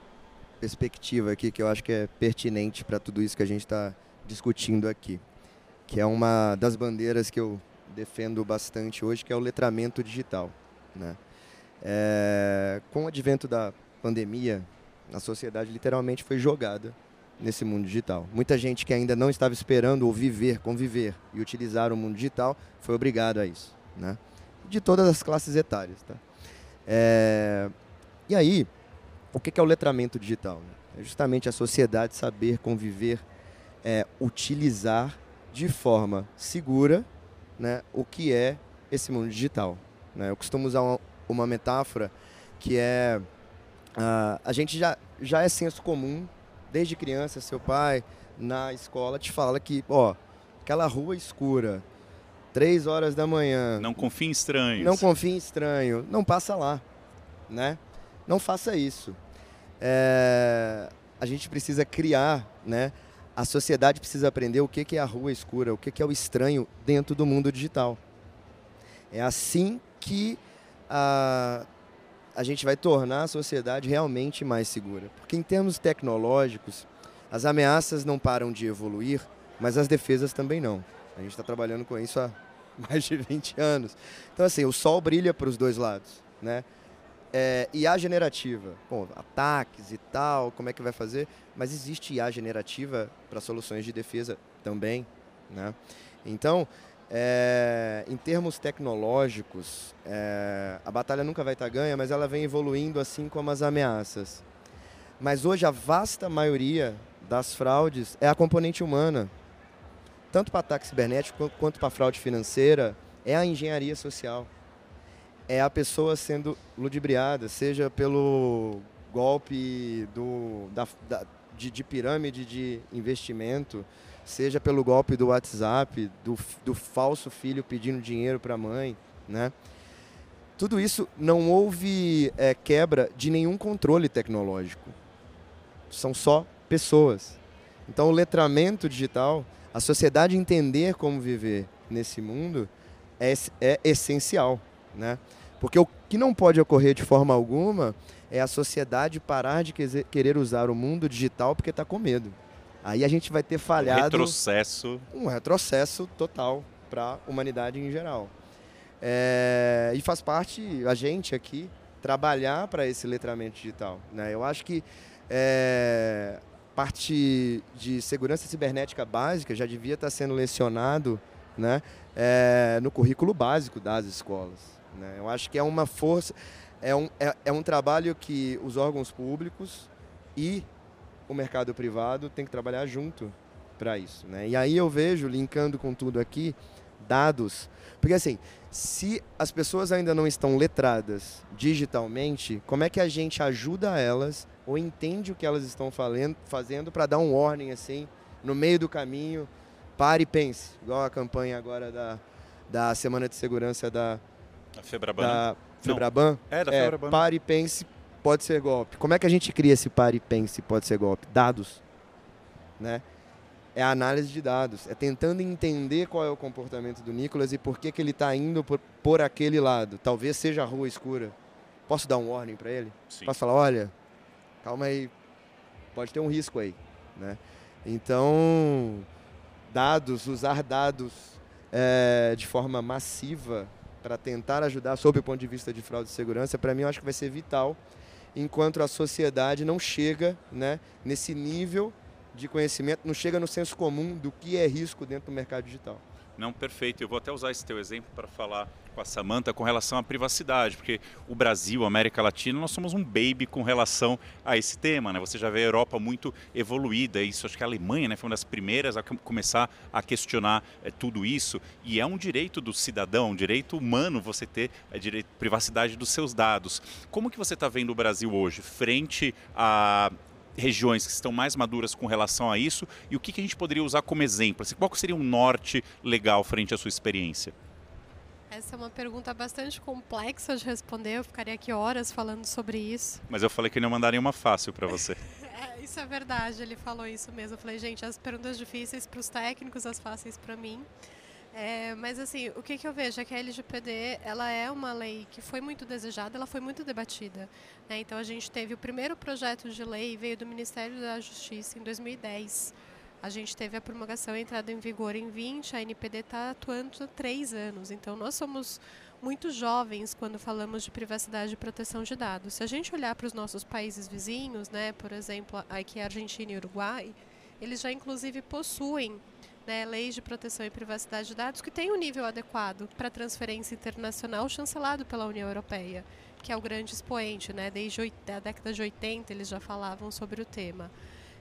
perspectiva aqui que eu acho que é pertinente para tudo isso que a gente está discutindo aqui, que é uma das bandeiras que eu defendo bastante hoje, que é o letramento digital. Né? É, com o advento da pandemia, a sociedade literalmente foi jogada nesse mundo digital. Muita gente que ainda não estava esperando ou viver, conviver e utilizar o mundo digital foi obrigado a isso, né? De todas as classes etárias, tá? É... E aí, o que é o letramento digital? É justamente a sociedade saber conviver, é, utilizar de forma segura, né, o que é esse mundo digital. Né? Eu costumo usar uma, uma metáfora que é Uh, a gente já, já é senso comum, desde criança, seu pai na escola te fala que, ó, aquela rua escura, três horas da manhã. Não confie em estranhos. Não confie em estranho. Não passa lá, né? Não faça isso. É, a gente precisa criar, né? A sociedade precisa aprender o que é a rua escura, o que é o estranho dentro do mundo digital. É assim que a a gente vai tornar a sociedade realmente mais segura. Porque em termos tecnológicos, as ameaças não param de evoluir, mas as defesas também não. A gente está trabalhando com isso há mais de 20 anos. Então, assim, o sol brilha para os dois lados, né? É, IA generativa, bom, ataques e tal, como é que vai fazer? Mas existe IA generativa para soluções de defesa também, né? Então, é, em termos tecnológicos, é, a batalha nunca vai estar ganha, mas ela vem evoluindo assim como as ameaças. Mas hoje a vasta maioria das fraudes é a componente humana. Tanto para ataque cibernético quanto para fraude financeira, é a engenharia social. É a pessoa sendo ludibriada, seja pelo golpe do, da, da, de, de pirâmide de investimento, seja pelo golpe do WhatsApp, do, do falso filho pedindo dinheiro para a mãe, né? Tudo isso não houve é, quebra de nenhum controle tecnológico. São só pessoas. Então, o letramento digital, a sociedade entender como viver nesse mundo é, é essencial, né? Porque o que não pode ocorrer de forma alguma é a sociedade parar de querer usar o mundo digital porque está com medo. Aí a gente vai ter falhado. Um retrocesso. Um retrocesso total para a humanidade em geral. É, e faz parte a gente aqui trabalhar para esse letramento digital. Né? Eu acho que é, parte de segurança cibernética básica já devia estar sendo lecionado né, é, no currículo básico das escolas. Né? Eu acho que é uma força, é um, é, é um trabalho que os órgãos públicos e o mercado privado tem que trabalhar junto para isso. Né? E aí eu vejo, linkando com tudo aqui, dados. Porque assim, se as pessoas ainda não estão letradas digitalmente, como é que a gente ajuda elas ou entende o que elas estão fazendo para dar um warning assim, no meio do caminho, pare e pense, igual a campanha agora da, da Semana de Segurança da, a Febraban. Da Febraban. Não. É, da é, Febraban. Pare e pense, pode ser golpe. Como é que a gente cria esse pare e pense pode ser golpe? Dados. Né? É a análise de dados. É tentando entender qual é o comportamento do Nicolas e por que, que ele está indo por, por aquele lado. Talvez seja a rua escura. Posso dar um warning para ele? Sim. Posso falar, olha, calma aí, pode ter um risco aí. Né? Então, dados, usar dados é, de forma massiva para tentar ajudar sob o ponto de vista de fraude e segurança, para mim eu acho que vai ser vital enquanto a sociedade não chega né, nesse nível de conhecimento, não chega no senso comum do que é risco dentro do mercado digital. Não, perfeito. Eu vou até usar esse teu exemplo para falar com a Samanta com relação à privacidade, porque o Brasil, a América Latina, nós somos um baby com relação a esse tema, né? Você já vê a Europa muito evoluída, isso acho que a Alemanha, né, foi uma das primeiras a começar a questionar é, tudo isso, e é um direito do cidadão, um direito humano você ter a direito, privacidade dos seus dados. Como que você está vendo o Brasil hoje frente a regiões que estão mais maduras com relação a isso e o que, que a gente poderia usar como exemplo? Assim, qual seria um norte legal frente à sua experiência? Essa é uma pergunta bastante complexa de responder. Eu ficaria aqui horas falando sobre isso. Mas eu falei que não mandaria uma fácil para você. é, isso é verdade, ele falou isso mesmo. Eu falei, gente, as perguntas difíceis para os técnicos, as fáceis para mim. É, mas assim, o que, que, eu vejo é que a LGPD ela é uma lei que foi muito desejada, ela foi muito debatida. Né? Então a gente teve o primeiro projeto de lei veio do Ministério da Justiça em 2010. A gente teve a promulgação entrada em vigor em 20, a NPD está atuando há três anos. Então, nós somos muito jovens quando falamos de privacidade e proteção de dados. Se a gente olhar para os nossos países vizinhos, né, por exemplo, aqui a Argentina e Uruguai, eles já inclusive possuem né, leis de proteção e privacidade de dados que têm um nível adequado para transferência internacional chancelado pela União Europeia, que é o grande expoente. Né, desde a década de 80 eles já falavam sobre o tema.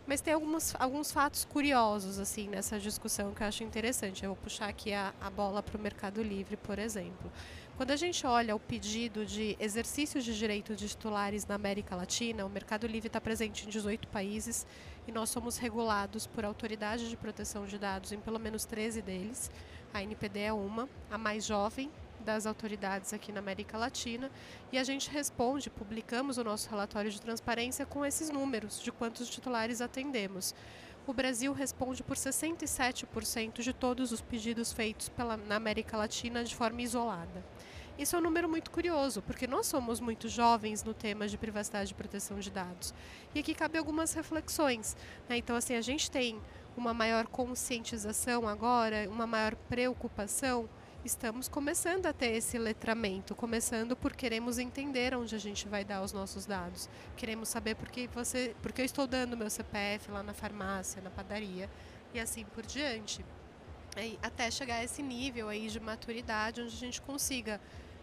Mas tem alguns, alguns fatos curiosos assim nessa discussão que eu acho interessante. Eu vou puxar aqui a, a bola para o Mercado Livre, por exemplo. Quando a gente olha o pedido de exercício de direitos de titulares na América Latina, o Mercado Livre está presente em 18 países e nós somos regulados por autoridades de proteção de dados em pelo menos 13 deles. A NPD é uma, a mais jovem das autoridades aqui na América Latina e a gente responde, publicamos o nosso relatório de transparência com esses números de quantos titulares atendemos. O Brasil responde por 67% de todos os pedidos feitos pela, na América Latina de forma isolada. Isso é um número muito curioso, porque nós somos muito jovens no tema de privacidade e proteção de dados. E aqui cabe algumas reflexões. Né? Então, assim, a gente tem uma maior conscientização agora, uma maior preocupação estamos começando a ter esse letramento, começando por queremos entender onde a gente vai dar os nossos dados. Queremos saber por que você, porque eu estou dando meu CPF lá na farmácia, na padaria e assim por diante. até chegar a esse nível aí de maturidade onde a gente consiga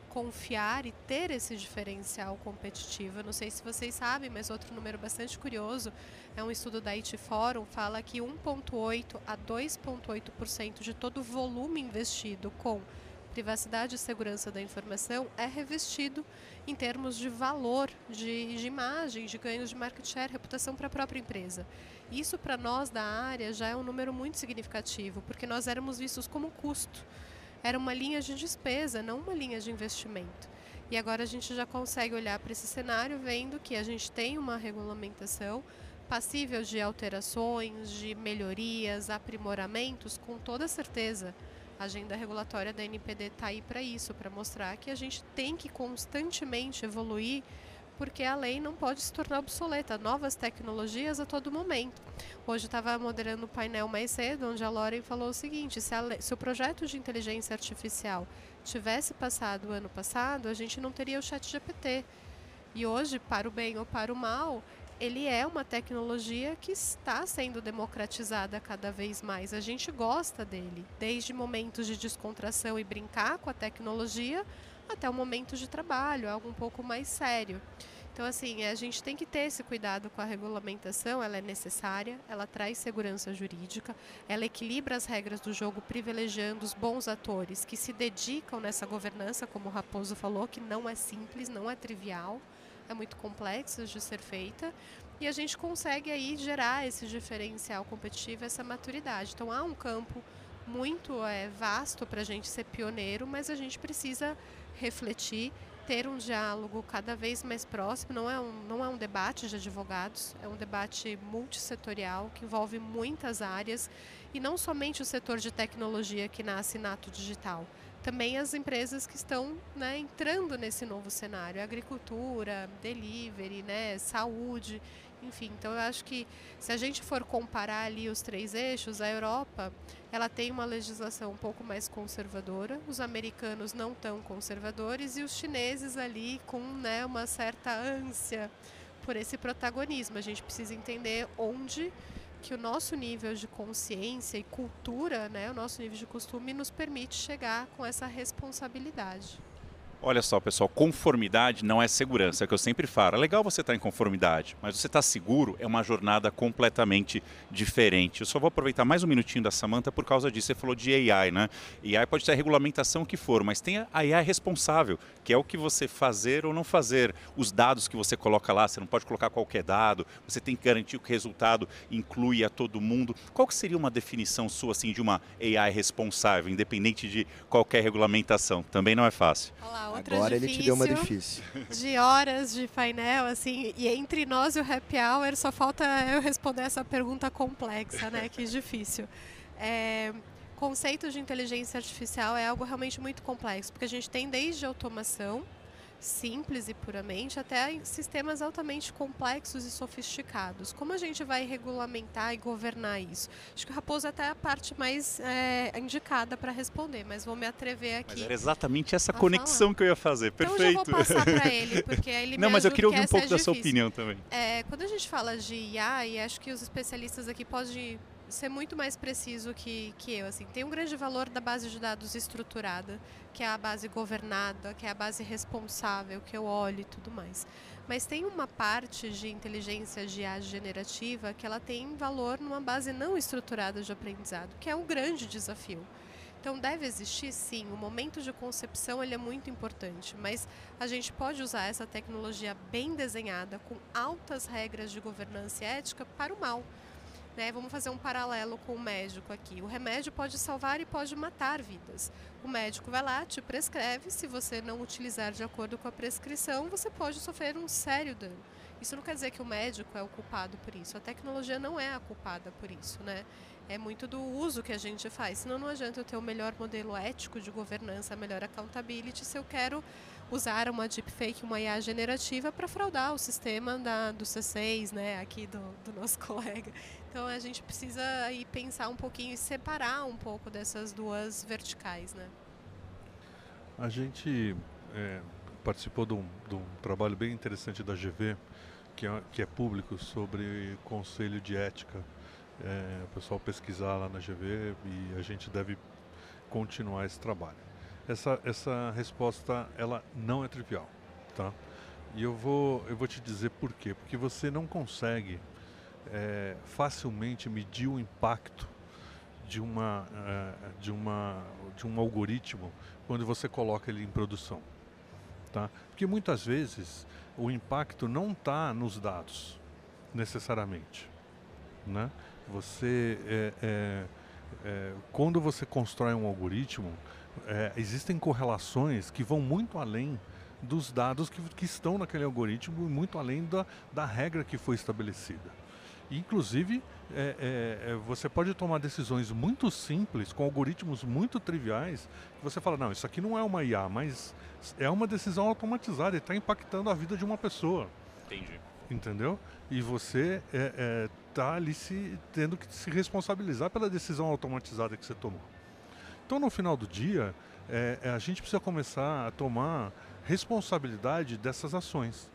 confiar e ter esse diferencial competitivo. Eu não sei se vocês sabem, mas outro número bastante curioso é um estudo da IT Forum, fala que 1,8% a 2,8% de todo o volume investido com privacidade e segurança da informação é revestido em termos de valor, de, de imagem, de ganhos de market share, reputação para a própria empresa. Isso para nós da área já é um número muito significativo, porque nós éramos vistos como custo era uma linha de despesa, não uma linha de investimento. E agora a gente já consegue olhar para esse cenário vendo que a gente tem uma regulamentação passível de alterações, de melhorias, aprimoramentos, com toda certeza. A agenda regulatória da NPD está aí para isso, para mostrar que a gente tem que constantemente evoluir porque a lei não pode se tornar obsoleta. Novas tecnologias a todo momento. Hoje estava moderando o painel mais cedo, onde a Loren falou o seguinte: se, se, o projeto de inteligência artificial tivesse passado o ano passado, a gente não teria o Chat GPT. E hoje, para o bem ou para o mal, ele é uma tecnologia que está sendo democratizada cada vez mais. A gente gosta dele, desde momentos de descontração e brincar com a tecnologia até o momento de trabalho, algo um pouco mais sério. Então, assim, a gente tem que ter esse cuidado com a regulamentação, ela é necessária, ela traz segurança jurídica, ela equilibra as regras do jogo, privilegiando os bons atores que se dedicam nessa governança, como o Raposo falou, que não é simples, não é trivial, é muito complexo de ser feita, e a gente consegue aí gerar esse diferencial competitivo, essa maturidade. Então, há um campo muito é, vasto para a gente ser pioneiro, mas a gente precisa refletir, ter um diálogo cada vez mais próximo. Não é um, não é um debate de advogados, é um debate multissetorial que envolve muitas áreas e não somente o setor de tecnologia que nasce nato digital. Também as empresas que estão né, entrando nesse novo cenário, agricultura, delivery, né, saúde. Enfim, então eu acho que se a gente for comparar ali os três eixos, a Europa ela tem uma legislação um pouco mais conservadora, os americanos não tão conservadores e os chineses ali com né, uma certa ânsia por esse protagonismo. A gente precisa entender onde que o nosso nível de consciência e cultura, né, o nosso nível de costume nos permite chegar com essa responsabilidade. Olha só, pessoal, conformidade não é segurança, é o que eu sempre falo. É legal você estar em conformidade, mas você estar seguro é uma jornada completamente diferente. Eu só vou aproveitar mais um minutinho da Samanta por causa disso. Você falou de AI, né? AI pode ter a regulamentação que for, mas tem a AI responsável, que é o que você fazer ou não fazer. Os dados que você coloca lá, você não pode colocar qualquer dado, você tem que garantir que o resultado inclui a todo mundo. Qual que seria uma definição sua assim de uma AI responsável, independente de qualquer regulamentação? Também não é fácil. Olá, outra Agora difícil, ele te deu uma difícil. De horas de painel, assim, e entre nós e o happy hour só falta eu responder essa pergunta complexa, né? Que difícil. É, conceito de inteligência artificial é algo realmente muito complexo, porque a gente tem desde automação, simples e puramente até sistemas altamente complexos e sofisticados. Como a gente vai regulamentar e governar isso? Acho que o Raposo é até a parte mais é, indicada para responder, mas vou me atrever aqui. Mas era exatamente essa conexão falar. que eu ia fazer. Perfeito. Então eu vou passar para ele, porque ele Não, mas eu queria ouvir um pouco é da sua opinião também. É, quando a gente fala de IA, e acho que os especialistas aqui podem ser muito mais preciso que, que eu. Assim. Tem um grande valor da base de dados estruturada, que é a base governada, que é a base responsável, que eu olho e tudo mais. Mas tem uma parte de inteligência de IA generativa que ela tem valor numa base não estruturada de aprendizado, que é um grande desafio. Então deve existir sim, o momento de concepção ele é muito importante, mas a gente pode usar essa tecnologia bem desenhada, com altas regras de governança e ética, para o mal. Né? Vamos fazer um paralelo com o médico aqui. O remédio pode salvar e pode matar vidas. O médico vai lá, te prescreve, se você não utilizar de acordo com a prescrição, você pode sofrer um sério dano. Isso não quer dizer que o médico é o culpado por isso. A tecnologia não é a culpada por isso, né? É muito do uso que a gente faz. Senão não adianta eu ter o melhor modelo ético de governança, a melhor accountability, se eu quero usar uma deepfake, uma IA generativa para fraudar o sistema da, do C6, né, aqui do, do nosso colega. Então a gente precisa aí pensar um pouquinho e separar um pouco dessas duas verticais, né? A gente é, participou de um, de um, trabalho bem interessante da GV, que é, que é público, sobre conselho de ética. É, o pessoal pesquisar lá na GV e a gente deve continuar esse trabalho essa, essa resposta ela não é trivial, tá? E eu vou, eu vou te dizer por quê. Porque você não consegue é, facilmente medir o impacto de, uma, é, de, uma, de um algoritmo quando você coloca ele em produção. Tá? Porque muitas vezes o impacto não está nos dados, necessariamente. Né? Você, é, é, é quando você constrói um algoritmo, é, existem correlações que vão muito além dos dados que, que estão naquele algoritmo e muito além da, da regra que foi estabelecida. Inclusive, é, é, é, você pode tomar decisões muito simples, com algoritmos muito triviais, que você fala, não, isso aqui não é uma IA, mas é uma decisão automatizada e está impactando a vida de uma pessoa. Entendi. Entendeu? E você está ali se, tendo que se responsabilizar pela decisão automatizada que você tomou. Então, no final do dia, é, é, a gente precisa começar a tomar responsabilidade dessas ações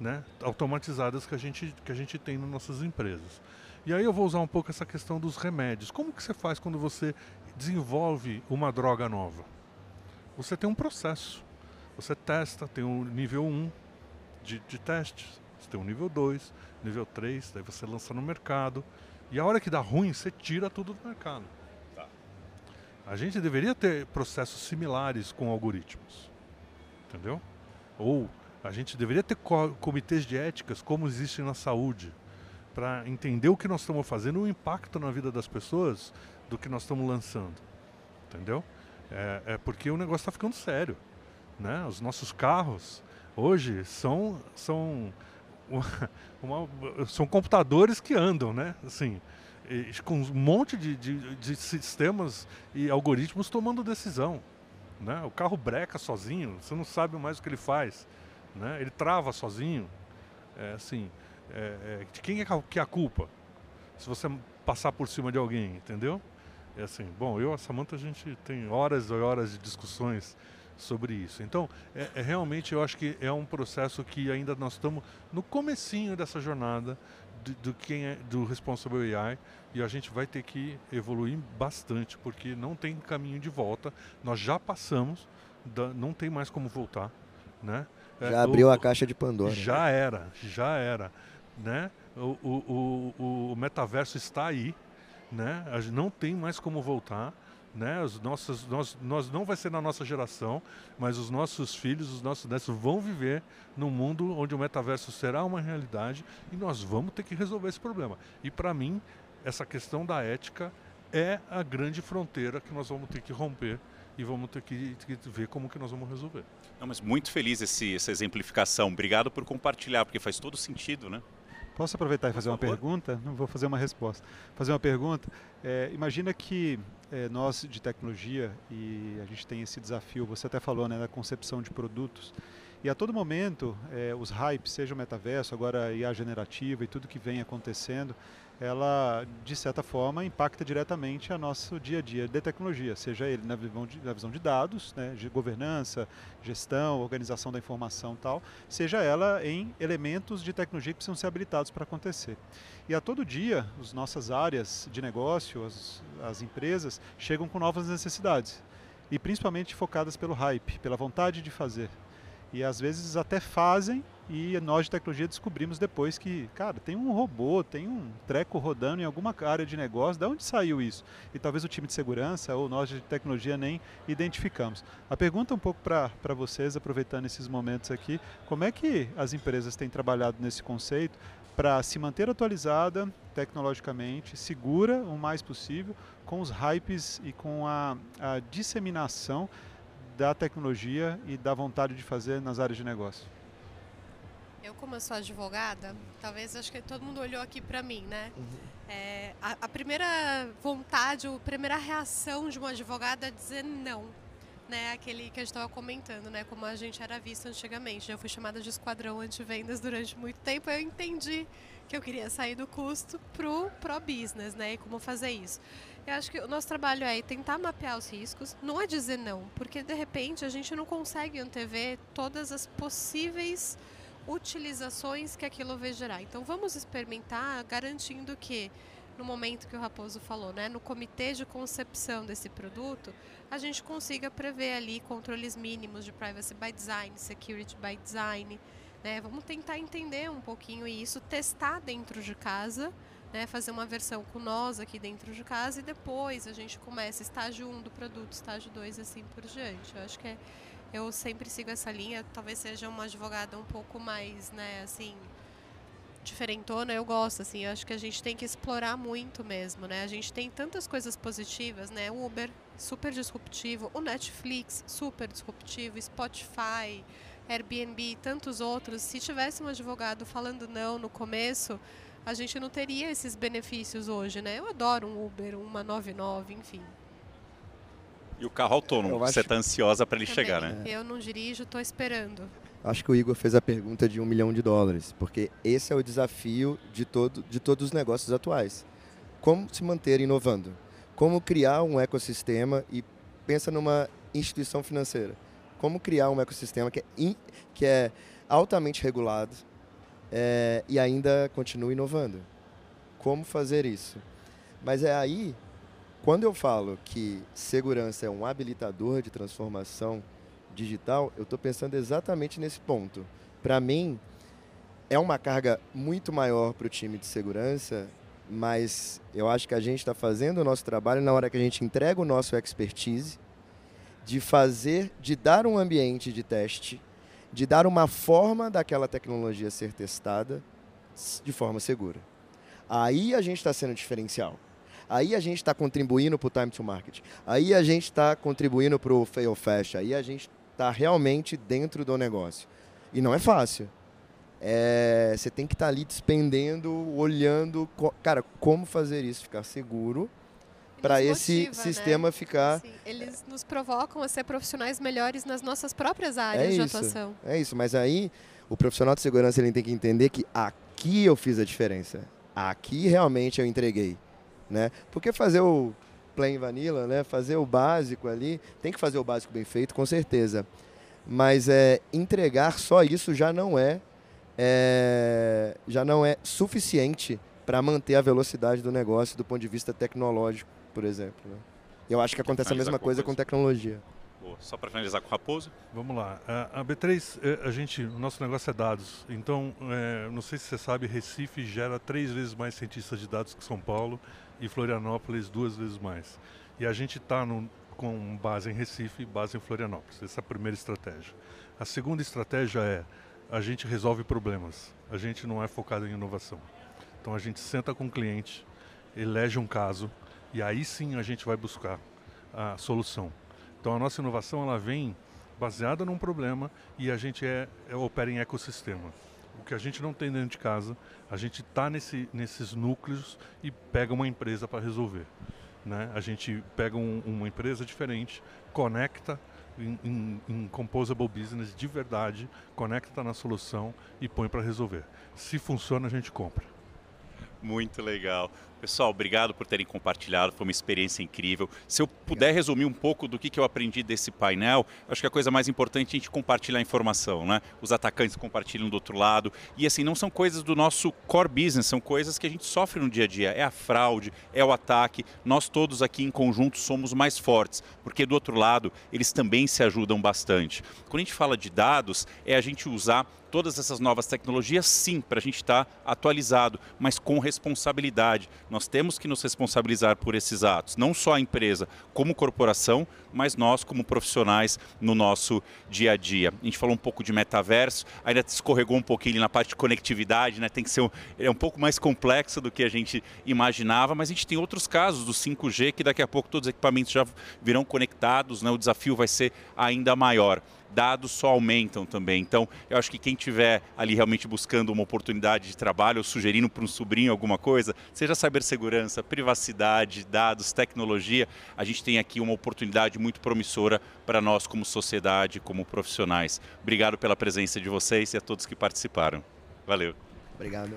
né, automatizadas que a, gente, que a gente tem nas nossas empresas. E aí eu vou usar um pouco essa questão dos remédios. Como que você faz quando você desenvolve uma droga nova? Você tem um processo. Você testa, tem um nível 1 de, de testes, você tem um nível 2, nível 3, daí você lança no mercado. E a hora que dá ruim, você tira tudo do mercado. A gente deveria ter processos similares com algoritmos. Entendeu? Ou a gente deveria ter comitês de éticas como existem na saúde, para entender o que nós estamos fazendo, o impacto na vida das pessoas do que nós estamos lançando. Entendeu? É, é porque o negócio está ficando sério. Né? Os nossos carros hoje são, são, uma, são computadores que andam, né? Assim, com um monte de, de, de, sistemas e algoritmos tomando decisão. Né? O carro breca sozinho, você não sabe mais o que ele faz. Né? Ele trava sozinho. É, assim, é, de quem é que é a culpa? Se você passar por cima de alguém, entendeu? É assim, bom, eu e a Samanta a gente tem horas e horas de discussões sobre isso. Então, é, é, realmente eu acho que é um processo que ainda nós estamos no comecinho dessa jornada do, do, quem é do Responsible AI e a gente vai ter que evoluir bastante porque não tem caminho de volta. Nós já passamos, da, não tem mais como voltar, né? É, já abriu o, a caixa de Pandora. Já era, já era, né? O, o, o, o metaverso está aí, né? Não tem mais como voltar né? Os nossos, nós, nós não vai ser na nossa geração, mas os nossos filhos, os nossos netos vão viver num mundo onde o metaverso será uma realidade e nós vamos ter que resolver esse problema. E para mim, essa questão da ética é a grande fronteira que nós vamos ter que romper e vamos ter que, ver como que nós vamos resolver. Não, mas muito feliz esse, essa exemplificação. Obrigado por compartilhar, porque faz todo sentido, né? Posso aproveitar e fazer uma pergunta? Não vou fazer uma resposta. Fazer uma pergunta. É, imagina que é, nós de tecnologia e a gente tem esse desafio. Você até falou, né, da concepção de produtos. E a todo momento, é, os hypes, seja o metaverso, agora a IA generativa e tudo que vem acontecendo, ela, de certa forma, impacta diretamente a nosso dia a dia de tecnologia, seja ele na visão de, na visão de dados, né, de governança, gestão, organização da informação tal, seja ela em elementos de tecnologia que precisam ser habilitados para acontecer. E a todo dia, as nossas áreas de negócio, as, as empresas, chegam com novas necessidades, e principalmente focadas pelo hype, pela vontade de fazer. E às vezes até fazem e nós de tecnologia descobrimos depois que, cara, tem um robô, tem um treco rodando em alguma área de negócio, de onde saiu isso? E talvez o time de segurança ou nós de tecnologia nem identificamos. A pergunta um pouco para vocês, aproveitando esses momentos aqui, como é que as empresas têm trabalhado nesse conceito para se manter atualizada tecnologicamente, segura o mais possível, com os hypes e com a, a disseminação da tecnologia e da vontade de fazer nas áreas de negócio? Eu, como eu sou advogada, talvez acho que todo mundo olhou aqui para mim, né? Uhum. É, a, a, primeira vontade, a primeira reação de uma advogada é dizer não. Né, aquele que a gente estava comentando, né, como a gente era visto antigamente. Eu fui chamada de esquadrão anti-vendas durante muito tempo. Eu entendi que eu queria sair do custo pro pro business, né, e como fazer isso. Eu acho que o nosso trabalho é tentar mapear os riscos, não é dizer não, porque de repente a gente não consegue antever todas as possíveis utilizações que aquilo vai gerar. Então vamos experimentar garantindo que no momento que o Raposo falou, né, no comitê de concepção desse produto, a gente consiga prever ali controles mínimos de privacy by design, security by design. Né? Vamos tentar entender um pouquinho isso, testar dentro de casa, né, fazer uma versão com nós aqui dentro de casa e depois a gente começa estágio 1 do produto, estágio 2 assim por diante. Eu acho que é eu sempre sigo essa linha, talvez seja uma advogada um pouco mais, né, assim, diferentona, eu gosto, assim, eu acho que a gente tem que explorar muito mesmo, né? A gente tem tantas coisas positivas, né? O Uber, super disruptivo, o Netflix, super disruptivo, Spotify, Airbnb, tantos outros. Se tivesse um advogado falando não no começo, a gente não teria esses benefícios hoje, né? Eu adoro um Uber, uma 99, enfim. E o carro autônomo, você está ansiosa para ele Também. chegar, né? Eu não dirijo, estou esperando. Acho que o Igor fez a pergunta de um milhão de dólares, porque esse é o desafio de, todo, de todos os negócios atuais. Como se manter inovando? Como criar um ecossistema e pensa numa instituição financeira. Como criar um ecossistema que é, in, que é altamente regulado é, e ainda continua inovando? Como fazer isso? Mas é aí quando eu falo que segurança é um habilitador de transformação digital, eu estou pensando exatamente nesse ponto. Para mim, é uma carga muito maior para o time de segurança, mas eu acho que a gente está fazendo o nosso trabalho na hora que a gente entrega o nosso expertise, de fazer, de dar um ambiente de teste, de dar uma forma daquela tecnologia ser testada de forma segura. Aí a gente está sendo diferencial. Aí a gente está contribuindo para o time to market. Aí a gente está contribuindo para o fail fast. Aí a gente está realmente dentro do negócio. E não é fácil. É, você tem que estar tá ali despendendo, olhando, cara, como fazer isso, ficar seguro para esse né? sistema ficar. Sim, eles nos provocam a ser profissionais melhores nas nossas próprias áreas é de isso, atuação. É isso, mas aí o profissional de segurança ele tem que entender que aqui eu fiz a diferença. Aqui realmente eu entreguei, né? Porque fazer o plain vanilla, né? Fazer o básico ali, tem que fazer o básico bem feito, com certeza. Mas é, entregar só isso já não é, é já não é suficiente para manter a velocidade do negócio do ponto de vista tecnológico, por exemplo. Né? Eu acho que acontece a mesma coisa com tecnologia. Boa. Só para finalizar com o Raposo. Vamos lá. A, B3, é, a gente, o nosso negócio é dados. Então, é, não sei se você sabe, Recife gera três vezes mais cientistas de dados que São Paulo e Florianópolis duas vezes mais. E a gente está com base em Recife e base em Florianópolis. Essa é a primeira estratégia. A segunda estratégia é a gente resolve problemas. A gente não é focado em inovação. Então a gente senta com o cliente, elege um caso e aí sim a gente vai buscar a solução. Então a nossa inovação ela vem baseada num problema e a gente é, é opera em ecossistema. O que a gente não tem dentro de casa, a gente está nesse, nesses núcleos e pega uma empresa para resolver. Né? A gente pega um, uma empresa diferente, conecta em, em, em, composable business de verdade, conecta na solução e põe para resolver. Se funciona, a gente compra. Muito legal. Pessoal, obrigado por terem compartilhado, foi uma experiência incrível. Se eu puder resumir um pouco do que, eu aprendi desse painel, acho que a coisa mais importante é a gente compartilhar a informação, né? Os atacantes compartilham do outro lado. E assim, não são coisas do nosso core business, são coisas que a gente sofre no dia a dia. É a fraude, é o ataque. Nós todos aqui em conjunto somos mais fortes, porque do outro lado, eles também se ajudam bastante. Quando a gente fala de dados, é a gente usar todas essas novas tecnologias, sim, para a gente estar tá atualizado, mas com responsabilidade. Nós temos que nos responsabilizar por esses atos, não só a empresa como corporação, mas nós como profissionais no nosso dia a dia. A gente falou um pouco de metaverso, ainda escorregou um pouquinho na parte de conectividade, né? tem que ser um, é um pouco mais complexo do que a gente imaginava, mas a gente tem outros casos do 5G que daqui a pouco todos os equipamentos já virão conectados, né? o desafio vai ser ainda maior dados só aumentam também. Então, eu acho que quem tiver ali realmente buscando uma oportunidade de trabalho ou sugerindo para um sobrinho alguma coisa, seja cibersegurança, privacidade, dados, tecnologia, a gente tem aqui uma oportunidade muito promissora para nós como sociedade, como profissionais. Obrigado pela presença de vocês e a todos que participaram. Valeu. Obrigado.